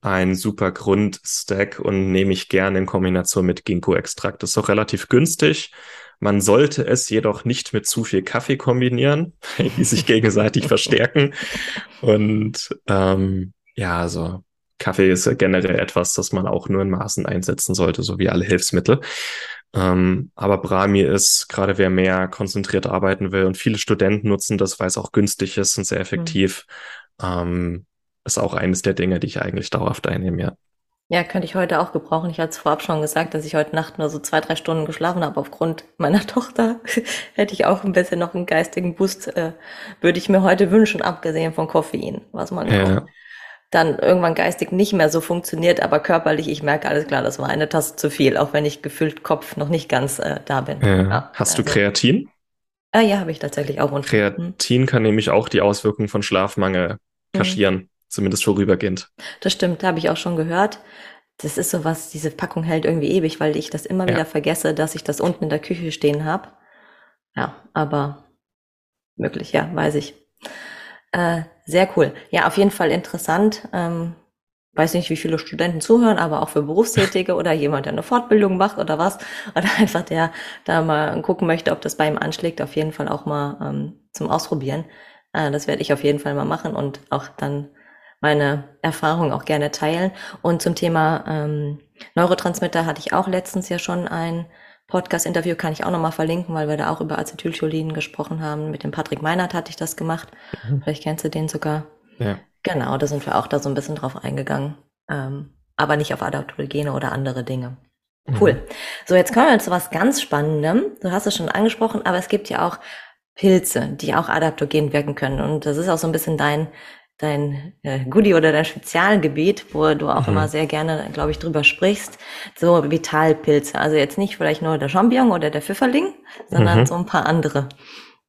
ein super Grundstack und nehme ich gerne in Kombination mit Ginkgo-Extrakt. Das ist auch relativ günstig. Man sollte es jedoch nicht mit zu viel Kaffee kombinieren, die sich gegenseitig verstärken. Und ähm, ja, also Kaffee ist generell etwas, das man auch nur in Maßen einsetzen sollte, so wie alle Hilfsmittel. Ähm, aber Brahmi ist, gerade wer mehr konzentriert arbeiten will und viele Studenten nutzen das, weil es auch günstig ist und sehr effektiv, mhm. ähm, ist auch eines der Dinge, die ich eigentlich dauerhaft einnehme, ja. Ja, könnte ich heute auch gebrauchen. Ich hatte es vorab schon gesagt, dass ich heute Nacht nur so zwei, drei Stunden geschlafen habe. Aufgrund meiner Tochter hätte ich auch ein bisschen noch einen geistigen Boost, äh, würde ich mir heute wünschen, abgesehen von Koffein, was man ja. dann irgendwann geistig nicht mehr so funktioniert, aber körperlich, ich merke alles klar, das war eine Tasse zu viel, auch wenn ich gefühlt Kopf noch nicht ganz äh, da bin. Ja. Ja, Hast also, du Kreatin? Ah, ja, habe ich tatsächlich auch. Und, Kreatin kann nämlich auch die Auswirkungen von Schlafmangel mhm. kaschieren. Mhm zumindest vorübergehend. Das stimmt, habe ich auch schon gehört. Das ist so was, diese Packung hält irgendwie ewig, weil ich das immer ja. wieder vergesse, dass ich das unten in der Küche stehen habe. Ja, aber möglich, ja, weiß ich. Äh, sehr cool. Ja, auf jeden Fall interessant. Ähm, weiß nicht, wie viele Studenten zuhören, aber auch für Berufstätige oder jemand, der eine Fortbildung macht oder was. Oder einfach der da mal gucken möchte, ob das bei ihm anschlägt, auf jeden Fall auch mal ähm, zum Ausprobieren. Äh, das werde ich auf jeden Fall mal machen und auch dann meine Erfahrung auch gerne teilen. Und zum Thema ähm, Neurotransmitter hatte ich auch letztens ja schon ein Podcast-Interview, kann ich auch nochmal verlinken, weil wir da auch über Acetylcholin gesprochen haben. Mit dem Patrick Meinert hatte ich das gemacht. Mhm. Vielleicht kennst du den sogar. Ja. Genau, da sind wir auch da so ein bisschen drauf eingegangen. Ähm, aber nicht auf Adaptogene oder andere Dinge. Cool. Mhm. So, jetzt kommen wir zu was ganz Spannendem. Du hast es schon angesprochen, aber es gibt ja auch Pilze, die auch adaptogen wirken können. Und das ist auch so ein bisschen dein dein äh, Goodie oder dein Spezialgebiet, wo du auch mhm. immer sehr gerne, glaube ich, drüber sprichst. So Vitalpilze. Also jetzt nicht vielleicht nur der Champignon oder der Pfifferling, sondern mhm. so ein paar andere.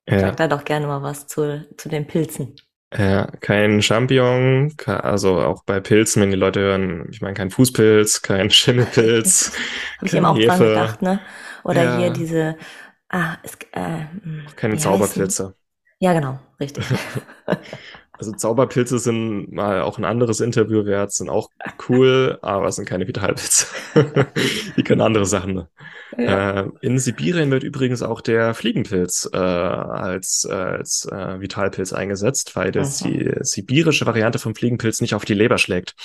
Ja. Sag da doch gerne mal was zu, zu den Pilzen. Ja, kein Champignon, also auch bei Pilzen, wenn die Leute hören, ich meine kein Fußpilz, kein Schimmelpilz. Habe ich immer auch dran gedacht, ne? Oder ja. hier diese, ah, es, äh, keine Zauberpilze. Ja, genau, richtig. Also Zauberpilze sind mal auch ein anderes Interview wert, sind auch cool, aber es sind keine Vitalpilze. Die können andere Sachen. Ja. Äh, in Sibirien wird übrigens auch der Fliegenpilz äh, als, äh, als Vitalpilz eingesetzt, weil das die sibirische Variante vom Fliegenpilz nicht auf die Leber schlägt,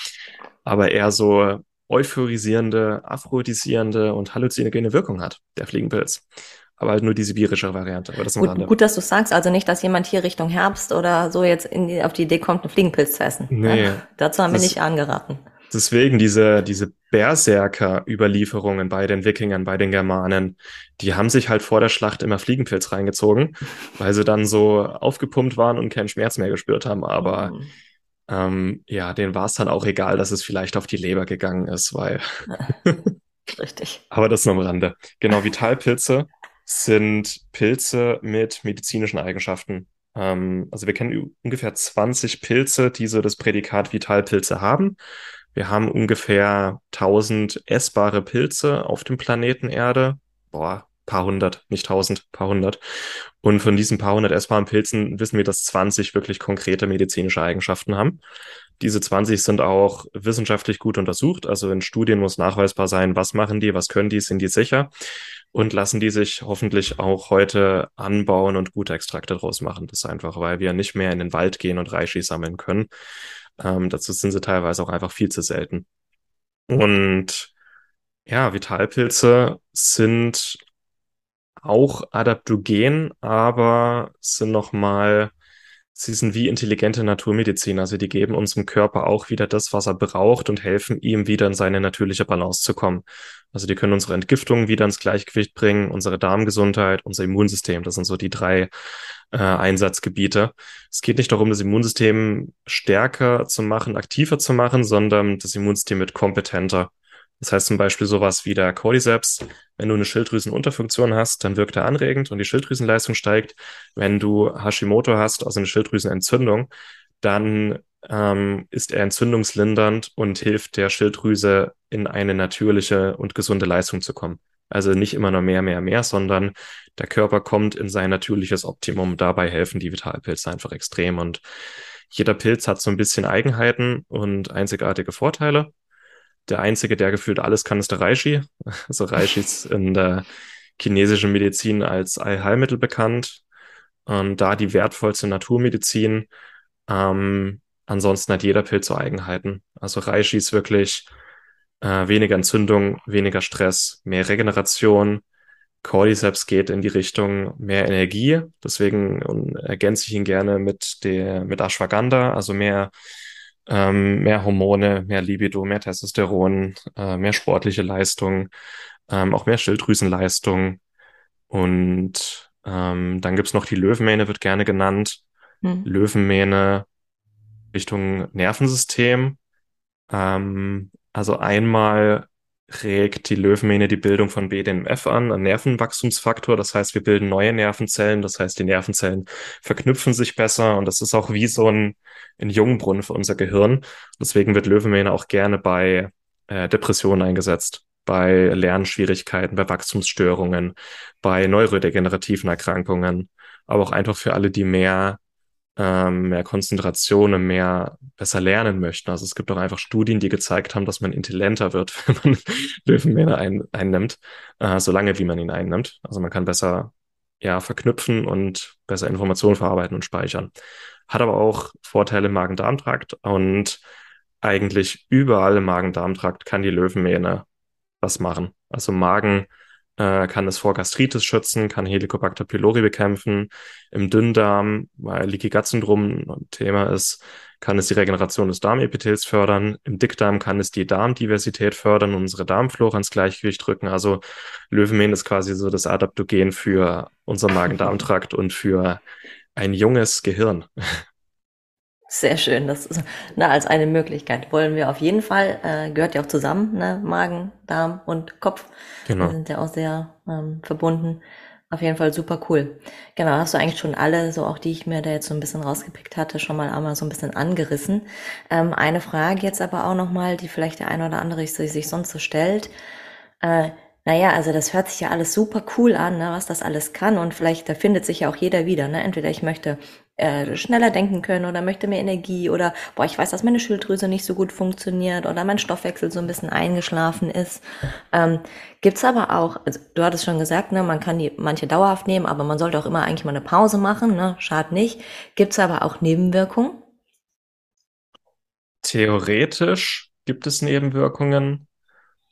aber eher so euphorisierende, aphrodisierende und halluzinogene Wirkung hat, der Fliegenpilz aber halt nur die sibirische Variante. Aber das gut, gut, dass du sagst, also nicht, dass jemand hier Richtung Herbst oder so jetzt die, auf die Idee kommt, einen Fliegenpilz zu essen. Nee. Ja, dazu haben wir nicht angeraten. Deswegen diese, diese Berserker-Überlieferungen bei den Wikingern, bei den Germanen, die haben sich halt vor der Schlacht immer Fliegenpilz reingezogen, weil sie dann so aufgepumpt waren und keinen Schmerz mehr gespürt haben. Aber mhm. ähm, ja, denen war es dann auch egal, dass es vielleicht auf die Leber gegangen ist, weil. Richtig. Aber das nur am Rande. Genau, Vitalpilze sind Pilze mit medizinischen Eigenschaften. Ähm, also wir kennen ungefähr 20 Pilze, die so das Prädikat Vitalpilze haben. Wir haben ungefähr 1000 essbare Pilze auf dem Planeten Erde. Boah, paar hundert, nicht tausend, paar hundert. Und von diesen paar hundert essbaren Pilzen wissen wir, dass 20 wirklich konkrete medizinische Eigenschaften haben. Diese 20 sind auch wissenschaftlich gut untersucht. Also in Studien muss nachweisbar sein, was machen die, was können die, sind die sicher und lassen die sich hoffentlich auch heute anbauen und gute Extrakte draus machen. Das ist einfach, weil wir nicht mehr in den Wald gehen und Reishi sammeln können. Ähm, dazu sind sie teilweise auch einfach viel zu selten. Und ja, Vitalpilze sind auch adaptogen, aber sind nochmal Sie sind wie intelligente Naturmedizin, also die geben unserem Körper auch wieder das, was er braucht und helfen ihm wieder in seine natürliche Balance zu kommen. Also die können unsere Entgiftung wieder ins Gleichgewicht bringen, unsere Darmgesundheit, unser Immunsystem. Das sind so die drei äh, Einsatzgebiete. Es geht nicht darum, das Immunsystem stärker zu machen, aktiver zu machen, sondern das Immunsystem wird kompetenter. Das heißt zum Beispiel sowas wie der Cordyceps. Wenn du eine Schilddrüsenunterfunktion hast, dann wirkt er anregend und die Schilddrüsenleistung steigt. Wenn du Hashimoto hast, also eine Schilddrüsenentzündung, dann ähm, ist er entzündungslindernd und hilft der Schilddrüse in eine natürliche und gesunde Leistung zu kommen. Also nicht immer nur mehr, mehr, mehr, sondern der Körper kommt in sein natürliches Optimum. Dabei helfen die Vitalpilze einfach extrem. Und jeder Pilz hat so ein bisschen Eigenheiten und einzigartige Vorteile. Der einzige, der gefühlt alles kann, ist der Reishi. Also Reishi ist in der chinesischen Medizin als Allheilmittel bekannt. Und da die wertvollste Naturmedizin. Ähm, ansonsten hat jeder Pilz so Eigenheiten. Also Reishi ist wirklich äh, weniger Entzündung, weniger Stress, mehr Regeneration. Cordyceps geht in die Richtung mehr Energie. Deswegen ergänze ich ihn gerne mit der, mit Ashwagandha, also mehr, ähm, mehr Hormone, mehr Libido, mehr Testosteron, äh, mehr sportliche Leistung, ähm, auch mehr Schilddrüsenleistung. Und ähm, dann gibt's noch die Löwenmähne, wird gerne genannt. Hm. Löwenmähne Richtung Nervensystem. Ähm, also einmal regt die Löwenmähne die Bildung von BDNF an, ein Nervenwachstumsfaktor. Das heißt, wir bilden neue Nervenzellen. Das heißt, die Nervenzellen verknüpfen sich besser und das ist auch wie so ein, ein Jungbrunnen für unser Gehirn. Deswegen wird Löwenmähne auch gerne bei äh, Depressionen eingesetzt, bei Lernschwierigkeiten, bei Wachstumsstörungen, bei neurodegenerativen Erkrankungen, aber auch einfach für alle, die mehr ähm, mehr Konzentration und mehr besser lernen möchten. Also es gibt auch einfach Studien, die gezeigt haben, dass man intelligenter wird, wenn man Löwenmähne ein, einnimmt, äh, solange wie man ihn einnimmt. Also man kann besser ja verknüpfen und besser Informationen verarbeiten und speichern. Hat aber auch Vorteile im Magen-Darm-Trakt und eigentlich überall im Magen-Darm-Trakt kann die Löwenmähne was machen. Also Magen äh, kann es vor Gastritis schützen, kann Helicobacter pylori bekämpfen. Im Dünndarm, weil Leaky Gut Syndrom ein Thema ist, kann es die Regeneration des Darmepithels fördern. Im Dickdarm kann es die Darmdiversität fördern und unsere Darmflora ins Gleichgewicht drücken. Also Löwenmähen ist quasi so das Adaptogen für unser Magen-Darm-Trakt und für ein junges Gehirn. Sehr schön, das ist na, als eine Möglichkeit. Wollen wir auf jeden Fall, äh, gehört ja auch zusammen, ne? Magen, Darm und Kopf. Genau. Die sind ja auch sehr ähm, verbunden. Auf jeden Fall super cool. Genau, hast du eigentlich schon alle, so auch die ich mir da jetzt so ein bisschen rausgepickt hatte, schon mal einmal so ein bisschen angerissen. Ähm, eine Frage jetzt aber auch nochmal, die vielleicht der eine oder andere sich sonst so stellt. Äh, naja, also das hört sich ja alles super cool an, ne, was das alles kann. Und vielleicht, da findet sich ja auch jeder wieder. Ne? Entweder ich möchte äh, schneller denken können oder möchte mehr Energie oder boah, ich weiß, dass meine Schilddrüse nicht so gut funktioniert oder mein Stoffwechsel so ein bisschen eingeschlafen ist. Ähm, gibt's aber auch, also du hattest schon gesagt, ne, man kann die manche dauerhaft nehmen, aber man sollte auch immer eigentlich mal eine Pause machen, ne? Schad nicht. Gibt's aber auch Nebenwirkungen? Theoretisch gibt es Nebenwirkungen.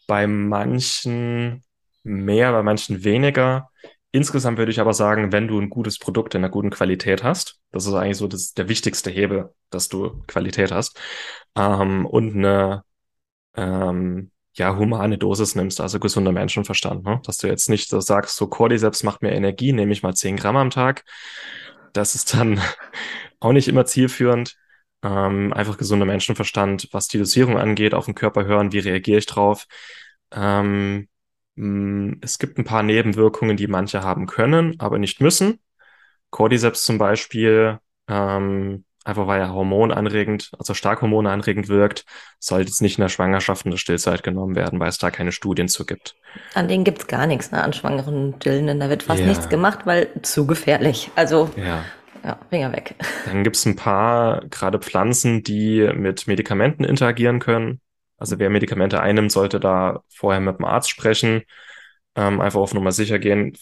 Bei manchen mehr, bei manchen weniger. Insgesamt würde ich aber sagen, wenn du ein gutes Produkt in einer guten Qualität hast, das ist eigentlich so das, der wichtigste Hebel, dass du Qualität hast, ähm, und eine ähm, ja, humane Dosis nimmst, also gesunder Menschenverstand, ne? dass du jetzt nicht so sagst, so Cordyceps macht mir Energie, nehme ich mal 10 Gramm am Tag. Das ist dann auch nicht immer zielführend. Ähm, einfach gesunder Menschenverstand, was die Dosierung angeht, auf den Körper hören, wie reagiere ich drauf. Ähm, es gibt ein paar Nebenwirkungen, die manche haben können, aber nicht müssen. Cordyceps zum Beispiel, ähm, einfach weil er hormonanregend, also stark hormonanregend wirkt, sollte es nicht in der Schwangerschaft und der Stillzeit genommen werden, weil es da keine Studien zu gibt. An denen gibt's gar nichts, ne? an schwangeren Stillenden. Da wird fast ja. nichts gemacht, weil zu gefährlich. Also ja. Ja, Finger weg. Dann gibt's ein paar, gerade Pflanzen, die mit Medikamenten interagieren können. Also wer Medikamente einnimmt, sollte da vorher mit dem Arzt sprechen, ähm, einfach auf Nummer sicher gehen.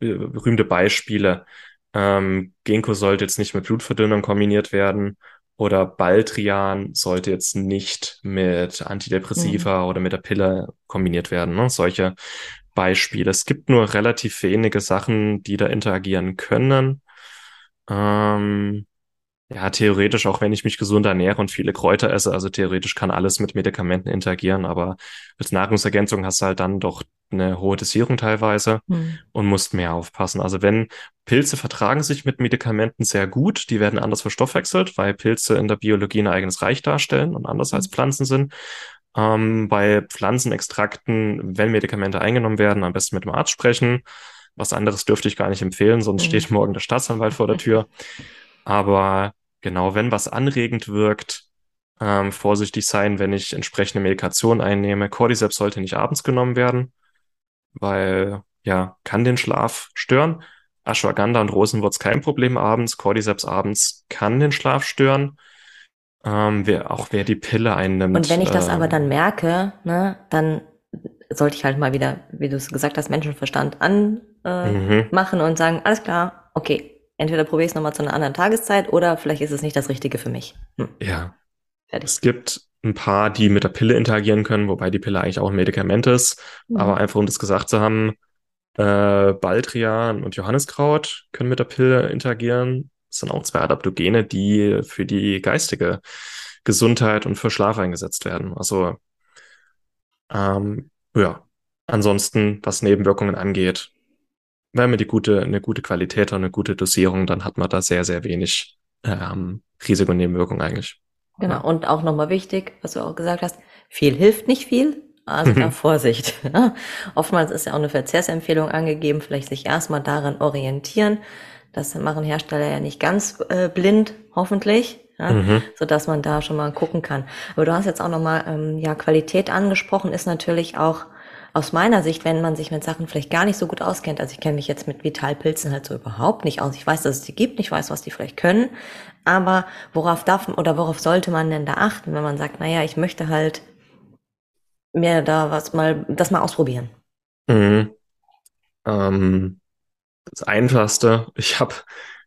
Äh, berühmte Beispiele. Ähm, Ginkgo sollte jetzt nicht mit Blutverdünnern kombiniert werden oder Baldrian sollte jetzt nicht mit Antidepressiva mhm. oder mit der Pille kombiniert werden. Ne? Solche Beispiele. Es gibt nur relativ wenige Sachen, die da interagieren können. Ähm, ja, theoretisch, auch wenn ich mich gesund ernähre und viele Kräuter esse, also theoretisch kann alles mit Medikamenten interagieren, aber als Nahrungsergänzung hast du halt dann doch eine hohe Dosierung teilweise mhm. und musst mehr aufpassen. Also wenn Pilze vertragen sich mit Medikamenten sehr gut, die werden anders verstoffwechselt, weil Pilze in der Biologie ein eigenes Reich darstellen und anders als Pflanzen sind. Ähm, bei Pflanzenextrakten, wenn Medikamente eingenommen werden, am besten mit dem Arzt sprechen. Was anderes dürfte ich gar nicht empfehlen, sonst mhm. steht morgen der Staatsanwalt vor der Tür. Aber genau, wenn was anregend wirkt, ähm, vorsichtig sein, wenn ich entsprechende Medikation einnehme. Cordyceps sollte nicht abends genommen werden, weil ja, kann den Schlaf stören. Ashwagandha und Rosenwurz kein Problem abends. Cordyceps abends kann den Schlaf stören. Ähm, wer, auch wer die Pille einnimmt. Und wenn ich das ähm, aber dann merke, ne, dann sollte ich halt mal wieder, wie du es gesagt hast, Menschenverstand anmachen äh, mhm. und sagen, alles klar, okay, entweder probiere ich es nochmal zu einer anderen Tageszeit oder vielleicht ist es nicht das Richtige für mich. Hm. Ja. Fertig. Es gibt ein paar, die mit der Pille interagieren können, wobei die Pille eigentlich auch ein Medikament ist. Mhm. Aber einfach um das gesagt zu haben, äh, Baldrian und Johanniskraut können mit der Pille interagieren. Das sind auch zwei Adaptogene, die für die geistige Gesundheit und für Schlaf eingesetzt werden. Also ähm, ja, ansonsten, was Nebenwirkungen angeht, wenn man die gute, eine gute Qualität und eine gute Dosierung, dann hat man da sehr, sehr wenig ähm, Risiko und Nebenwirkungen eigentlich. Genau, und auch nochmal wichtig, was du auch gesagt hast, viel hilft nicht viel, also da Vorsicht. Ja. Oftmals ist ja auch eine Verzehrsempfehlung angegeben, vielleicht sich erstmal daran orientieren. Das machen Hersteller ja nicht ganz äh, blind, hoffentlich, ja, mhm. so dass man da schon mal gucken kann. Aber du hast jetzt auch nochmal ähm, ja Qualität angesprochen, ist natürlich auch aus meiner Sicht, wenn man sich mit Sachen vielleicht gar nicht so gut auskennt, also ich kenne mich jetzt mit Vitalpilzen halt so überhaupt nicht aus. Ich weiß, dass es die gibt, ich weiß, was die vielleicht können, aber worauf darf oder worauf sollte man denn da achten, wenn man sagt, naja, ich möchte halt mir da was mal, das mal ausprobieren? Mhm. Ähm, das Einfachste, ich habe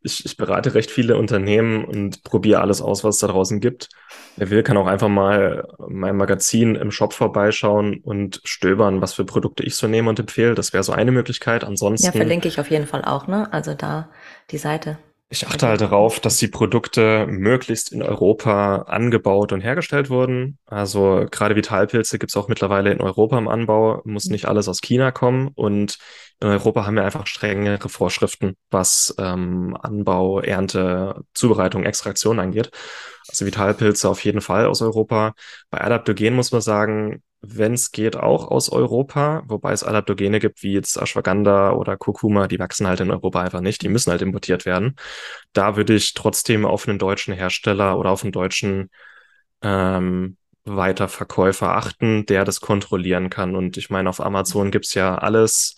ich, ich berate recht viele Unternehmen und probiere alles aus, was es da draußen gibt. Wer will, kann auch einfach mal mein Magazin im Shop vorbeischauen und stöbern, was für Produkte ich so nehme und empfehle. Das wäre so eine Möglichkeit. Ansonsten. Ja, verlinke ich auf jeden Fall auch, ne? Also da die Seite. Ich achte halt darauf, dass die Produkte möglichst in Europa angebaut und hergestellt wurden. Also gerade Vitalpilze gibt es auch mittlerweile in Europa im Anbau, muss nicht alles aus China kommen. Und in Europa haben wir einfach strengere Vorschriften, was ähm, Anbau, Ernte, Zubereitung, Extraktion angeht. Also Vitalpilze auf jeden Fall aus Europa. Bei Adaptogen muss man sagen, wenn es geht, auch aus Europa, wobei es Adaptogene gibt, wie jetzt Ashwagandha oder Kurkuma, die wachsen halt in Europa einfach nicht, die müssen halt importiert werden. Da würde ich trotzdem auf einen deutschen Hersteller oder auf einen deutschen ähm, Weiterverkäufer achten, der das kontrollieren kann. Und ich meine, auf Amazon gibt's ja alles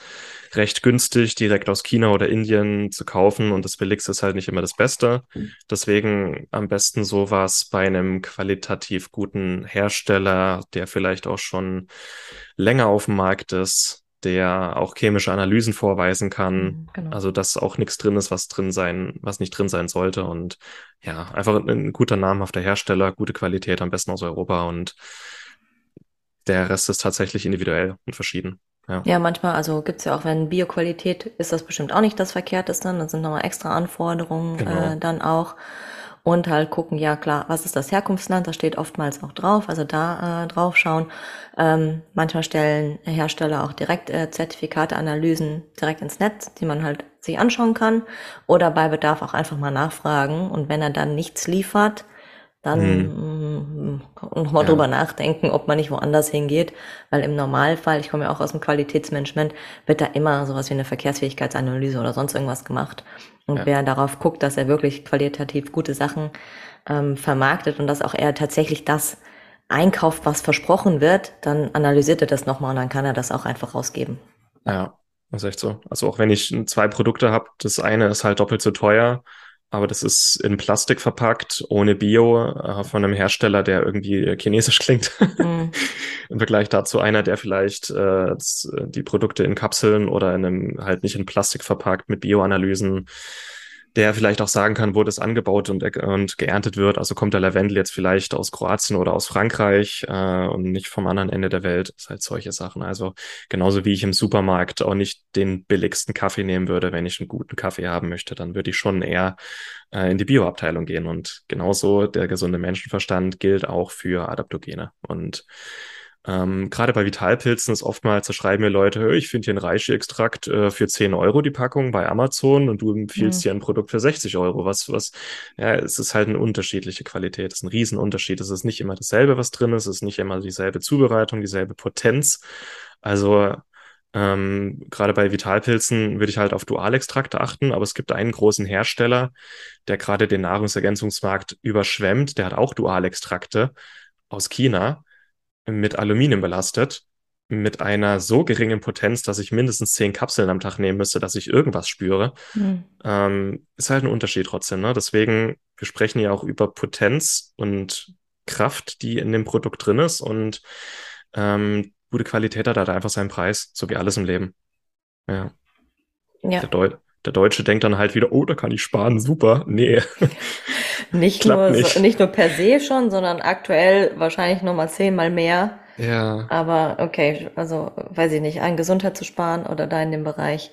recht günstig, direkt aus China oder Indien zu kaufen und das Billigste ist halt nicht immer das Beste. Deswegen am besten sowas bei einem qualitativ guten Hersteller, der vielleicht auch schon länger auf dem Markt ist, der auch chemische Analysen vorweisen kann. Mhm, genau. Also, dass auch nichts drin ist, was drin sein, was nicht drin sein sollte. Und ja, einfach ein guter namhafter Hersteller, gute Qualität, am besten aus Europa und der Rest ist tatsächlich individuell und verschieden. Ja. ja, manchmal, also gibt's ja auch, wenn Bioqualität ist das bestimmt auch nicht das Verkehrteste, dann sind nochmal extra Anforderungen genau. äh, dann auch und halt gucken, ja klar, was ist das Herkunftsland, das steht oftmals auch drauf, also da äh, drauf schauen. Ähm, manchmal stellen Hersteller auch direkt äh, Zertifikate, Analysen direkt ins Netz, die man halt sich anschauen kann oder bei Bedarf auch einfach mal nachfragen und wenn er dann nichts liefert, dann hm. nochmal ja. drüber nachdenken, ob man nicht woanders hingeht, weil im Normalfall, ich komme ja auch aus dem Qualitätsmanagement, wird da immer sowas wie eine Verkehrsfähigkeitsanalyse oder sonst irgendwas gemacht. Und ja. wer darauf guckt, dass er wirklich qualitativ gute Sachen ähm, vermarktet und dass auch er tatsächlich das einkauft, was versprochen wird, dann analysiert er das nochmal und dann kann er das auch einfach rausgeben. Ja, das ist echt so. Also auch wenn ich zwei Produkte habe, das eine ist halt doppelt so teuer, aber das ist in Plastik verpackt, ohne Bio, äh, von einem Hersteller, der irgendwie chinesisch klingt. Mhm. Im Vergleich dazu einer, der vielleicht äh, die Produkte in Kapseln oder in einem halt nicht in Plastik verpackt mit Bioanalysen der vielleicht auch sagen kann, wo das angebaut und, und geerntet wird. Also kommt der Lavendel jetzt vielleicht aus Kroatien oder aus Frankreich äh, und nicht vom anderen Ende der Welt. Das ist halt solche Sachen. Also genauso wie ich im Supermarkt auch nicht den billigsten Kaffee nehmen würde, wenn ich einen guten Kaffee haben möchte, dann würde ich schon eher äh, in die Bioabteilung gehen. Und genauso der gesunde Menschenverstand gilt auch für Adaptogene. Und ähm, Gerade bei Vitalpilzen ist oftmals, da schreiben mir Leute, ich finde hier einen Reishi-Extrakt äh, für 10 Euro die Packung bei Amazon und du empfiehlst mhm. hier ein Produkt für 60 Euro. Was, was, ja, es ist halt eine unterschiedliche Qualität. Es ist ein Riesenunterschied. Es ist nicht immer dasselbe, was drin ist. Es ist nicht immer dieselbe Zubereitung, dieselbe Potenz. Also Ähm, gerade bei Vitalpilzen würde ich halt auf Dualextrakte achten, aber es gibt einen großen Hersteller, der gerade den Nahrungsergänzungsmarkt überschwemmt. Der hat auch Dualextrakte aus China mit Aluminium belastet, mit einer so geringen Potenz, dass ich mindestens zehn Kapseln am Tag nehmen müsste, dass ich irgendwas spüre. Mhm. Ähm, ist halt ein Unterschied trotzdem. Ne? Deswegen, wir sprechen ja auch über Potenz und Kraft, die in dem Produkt drin ist. Und ähm, gute Qualität hat halt einfach seinen Preis, so wie alles im Leben. Ja. ja. Der, Deu der Deutsche denkt dann halt wieder, oh, da kann ich sparen, super. Nee. nicht, nur, nicht. So, nicht nur per se schon, sondern aktuell wahrscheinlich nochmal zehnmal mehr. Ja. Aber okay, also weiß ich nicht, an Gesundheit zu sparen oder da in dem Bereich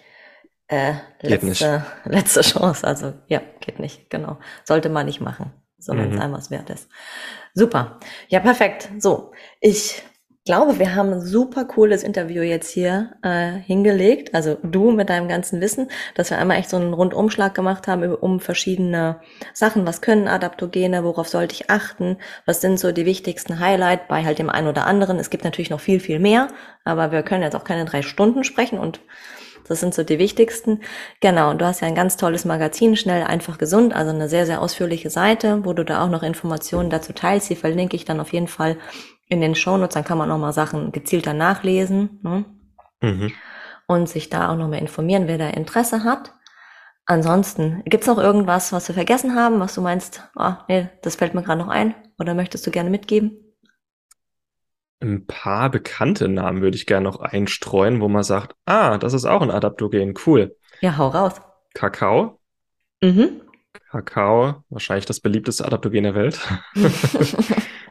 äh, letzte, letzte Chance. Also ja, geht nicht, genau. Sollte man nicht machen, sondern mhm. es einmal was wert ist. Super. Ja, perfekt. So, ich glaube, wir haben ein super cooles Interview jetzt hier äh, hingelegt. Also du mit deinem ganzen Wissen, dass wir einmal echt so einen Rundumschlag gemacht haben um verschiedene Sachen. Was können Adaptogene? Worauf sollte ich achten? Was sind so die wichtigsten Highlight bei halt dem einen oder anderen? Es gibt natürlich noch viel, viel mehr, aber wir können jetzt auch keine drei Stunden sprechen und das sind so die wichtigsten. Genau, und du hast ja ein ganz tolles Magazin, schnell, einfach, gesund, also eine sehr, sehr ausführliche Seite, wo du da auch noch Informationen dazu teilst. Die verlinke ich dann auf jeden Fall in den Shownotes, dann kann man nochmal Sachen gezielter nachlesen ne? mhm. und sich da auch nochmal informieren, wer da Interesse hat. Ansonsten, gibt's noch irgendwas, was wir vergessen haben, was du meinst, oh, nee, das fällt mir gerade noch ein oder möchtest du gerne mitgeben? Ein paar bekannte Namen würde ich gerne noch einstreuen, wo man sagt, ah, das ist auch ein Adaptogen, cool. Ja, hau raus. Kakao. Mhm. Kakao, wahrscheinlich das beliebteste Adaptogen der Welt.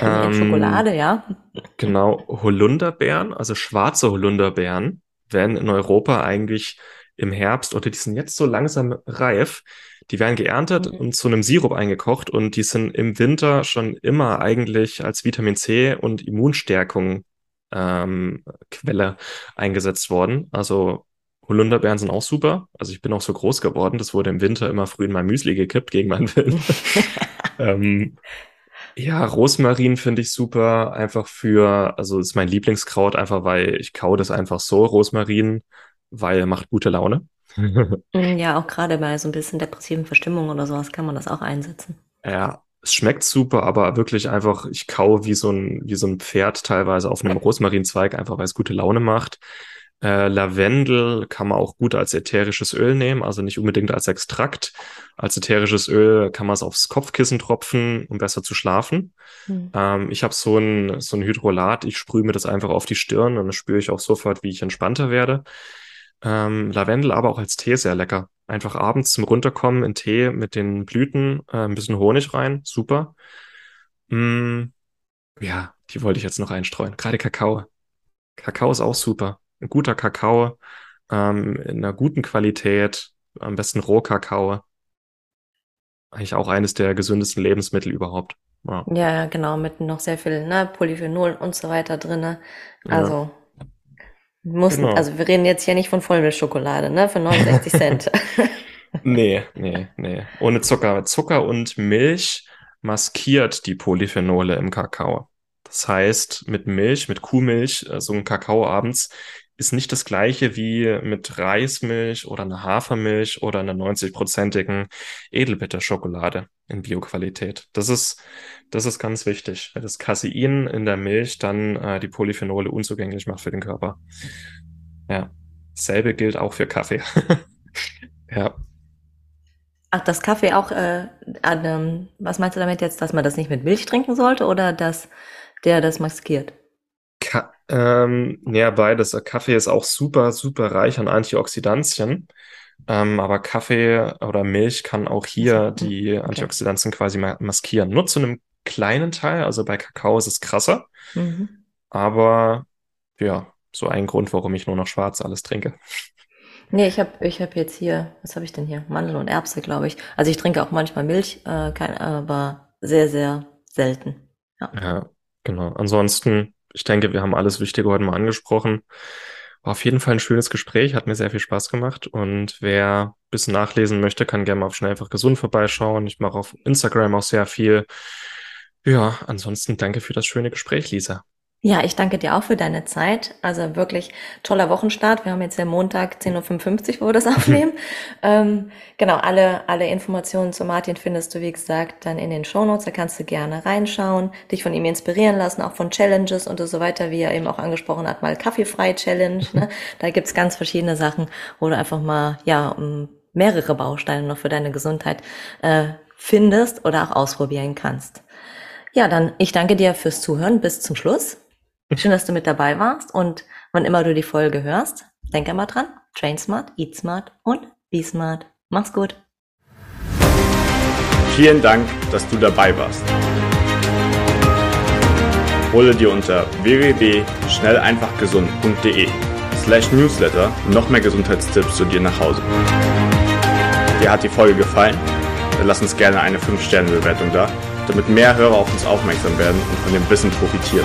Ähm, Schokolade, ja. Genau, Holunderbeeren, also schwarze Holunderbeeren, werden in Europa eigentlich im Herbst oder die sind jetzt so langsam reif. Die werden geerntet mhm. und zu einem Sirup eingekocht und die sind im Winter schon immer eigentlich als Vitamin C und Immunstärkung ähm, Quelle eingesetzt worden. Also Holunderbeeren sind auch super. Also ich bin auch so groß geworden. Das wurde im Winter immer früh in mein Müsli gekippt gegen meinen Willen. ähm, ja, Rosmarin finde ich super, einfach für, also ist mein Lieblingskraut, einfach weil ich kau das einfach so, Rosmarin, weil er macht gute Laune. Mm, ja, auch gerade bei so ein bisschen depressiven Verstimmungen oder sowas kann man das auch einsetzen. Ja, es schmeckt super, aber wirklich einfach, ich kau wie so ein, wie so ein Pferd teilweise auf einem Rosmarinzweig, einfach weil es gute Laune macht. Äh, Lavendel kann man auch gut als ätherisches Öl nehmen, also nicht unbedingt als Extrakt. Als ätherisches Öl kann man es aufs Kopfkissen tropfen, um besser zu schlafen. Mhm. Ähm, ich habe so ein, so ein Hydrolat, ich sprühe mir das einfach auf die Stirn und dann spüre ich auch sofort, wie ich entspannter werde. Ähm, Lavendel aber auch als Tee sehr lecker. Einfach abends zum Runterkommen in Tee mit den Blüten, äh, ein bisschen Honig rein, super. Mm, ja, die wollte ich jetzt noch einstreuen. Gerade Kakao. Kakao ist auch super ein guter Kakao ähm, in einer guten Qualität, am besten Rohkakao. Eigentlich auch eines der gesündesten Lebensmittel überhaupt. Ja, ja genau, mit noch sehr viel ne, Polyphenol und so weiter drin. Also ja. mussten, genau. also wir reden jetzt hier nicht von Vollmilchschokolade, ne? Für 69 Cent. nee, nee, nee. Ohne Zucker. Zucker und Milch maskiert die Polyphenole im Kakao. Das heißt, mit Milch, mit Kuhmilch, äh, so ein Kakao abends, ist nicht das gleiche wie mit Reismilch oder einer Hafermilch oder einer 90-prozentigen Edelbitterschokolade in Bioqualität. Das ist, das ist ganz wichtig, weil das Casein in der Milch dann äh, die Polyphenole unzugänglich macht für den Körper. Ja, dasselbe gilt auch für Kaffee. ja. Ach, das Kaffee auch, äh, ähm, was meinst du damit jetzt, dass man das nicht mit Milch trinken sollte oder dass der das maskiert? Ka ähm, ja, beides. Kaffee ist auch super, super reich an Antioxidantien. Ähm, aber Kaffee oder Milch kann auch hier die okay. Antioxidantien quasi ma maskieren. Nur zu einem kleinen Teil. Also bei Kakao ist es krasser. Mhm. Aber ja, so ein Grund, warum ich nur noch schwarz alles trinke. Nee, ich habe ich hab jetzt hier, was habe ich denn hier? Mandel und Erbse, glaube ich. Also ich trinke auch manchmal Milch, äh, kein, aber sehr, sehr selten. Ja. ja, genau. Ansonsten ich denke, wir haben alles Wichtige heute mal angesprochen. War auf jeden Fall ein schönes Gespräch, hat mir sehr viel Spaß gemacht. Und wer ein bisschen nachlesen möchte, kann gerne mal auf Schnell einfach gesund vorbeischauen. Ich mache auf Instagram auch sehr viel. Ja, ansonsten danke für das schöne Gespräch, Lisa. Ja, ich danke dir auch für deine Zeit. Also wirklich toller Wochenstart. Wir haben jetzt den Montag 10.55 Uhr, wo wir das aufnehmen. ähm, genau, alle, alle Informationen zu Martin findest du, wie gesagt, dann in den Shownotes. Da kannst du gerne reinschauen, dich von ihm inspirieren lassen, auch von Challenges und so weiter, wie er eben auch angesprochen hat, mal Kaffeefrei-Challenge. Ne? Da gibt's ganz verschiedene Sachen, wo du einfach mal, ja, mehrere Bausteine noch für deine Gesundheit äh, findest oder auch ausprobieren kannst. Ja, dann ich danke dir fürs Zuhören bis zum Schluss. Schön, dass du mit dabei warst und wann immer du die Folge hörst, denk einmal dran. Train smart, eat smart und be smart. Mach's gut. Vielen Dank, dass du dabei warst. Hole dir unter www.schnelleinfachgesund.de slash newsletter noch mehr Gesundheitstipps zu dir nach Hause. Dir hat die Folge gefallen? Dann lass uns gerne eine 5-Sterne-Bewertung da, damit mehr Hörer auf uns aufmerksam werden und von dem Wissen profitieren.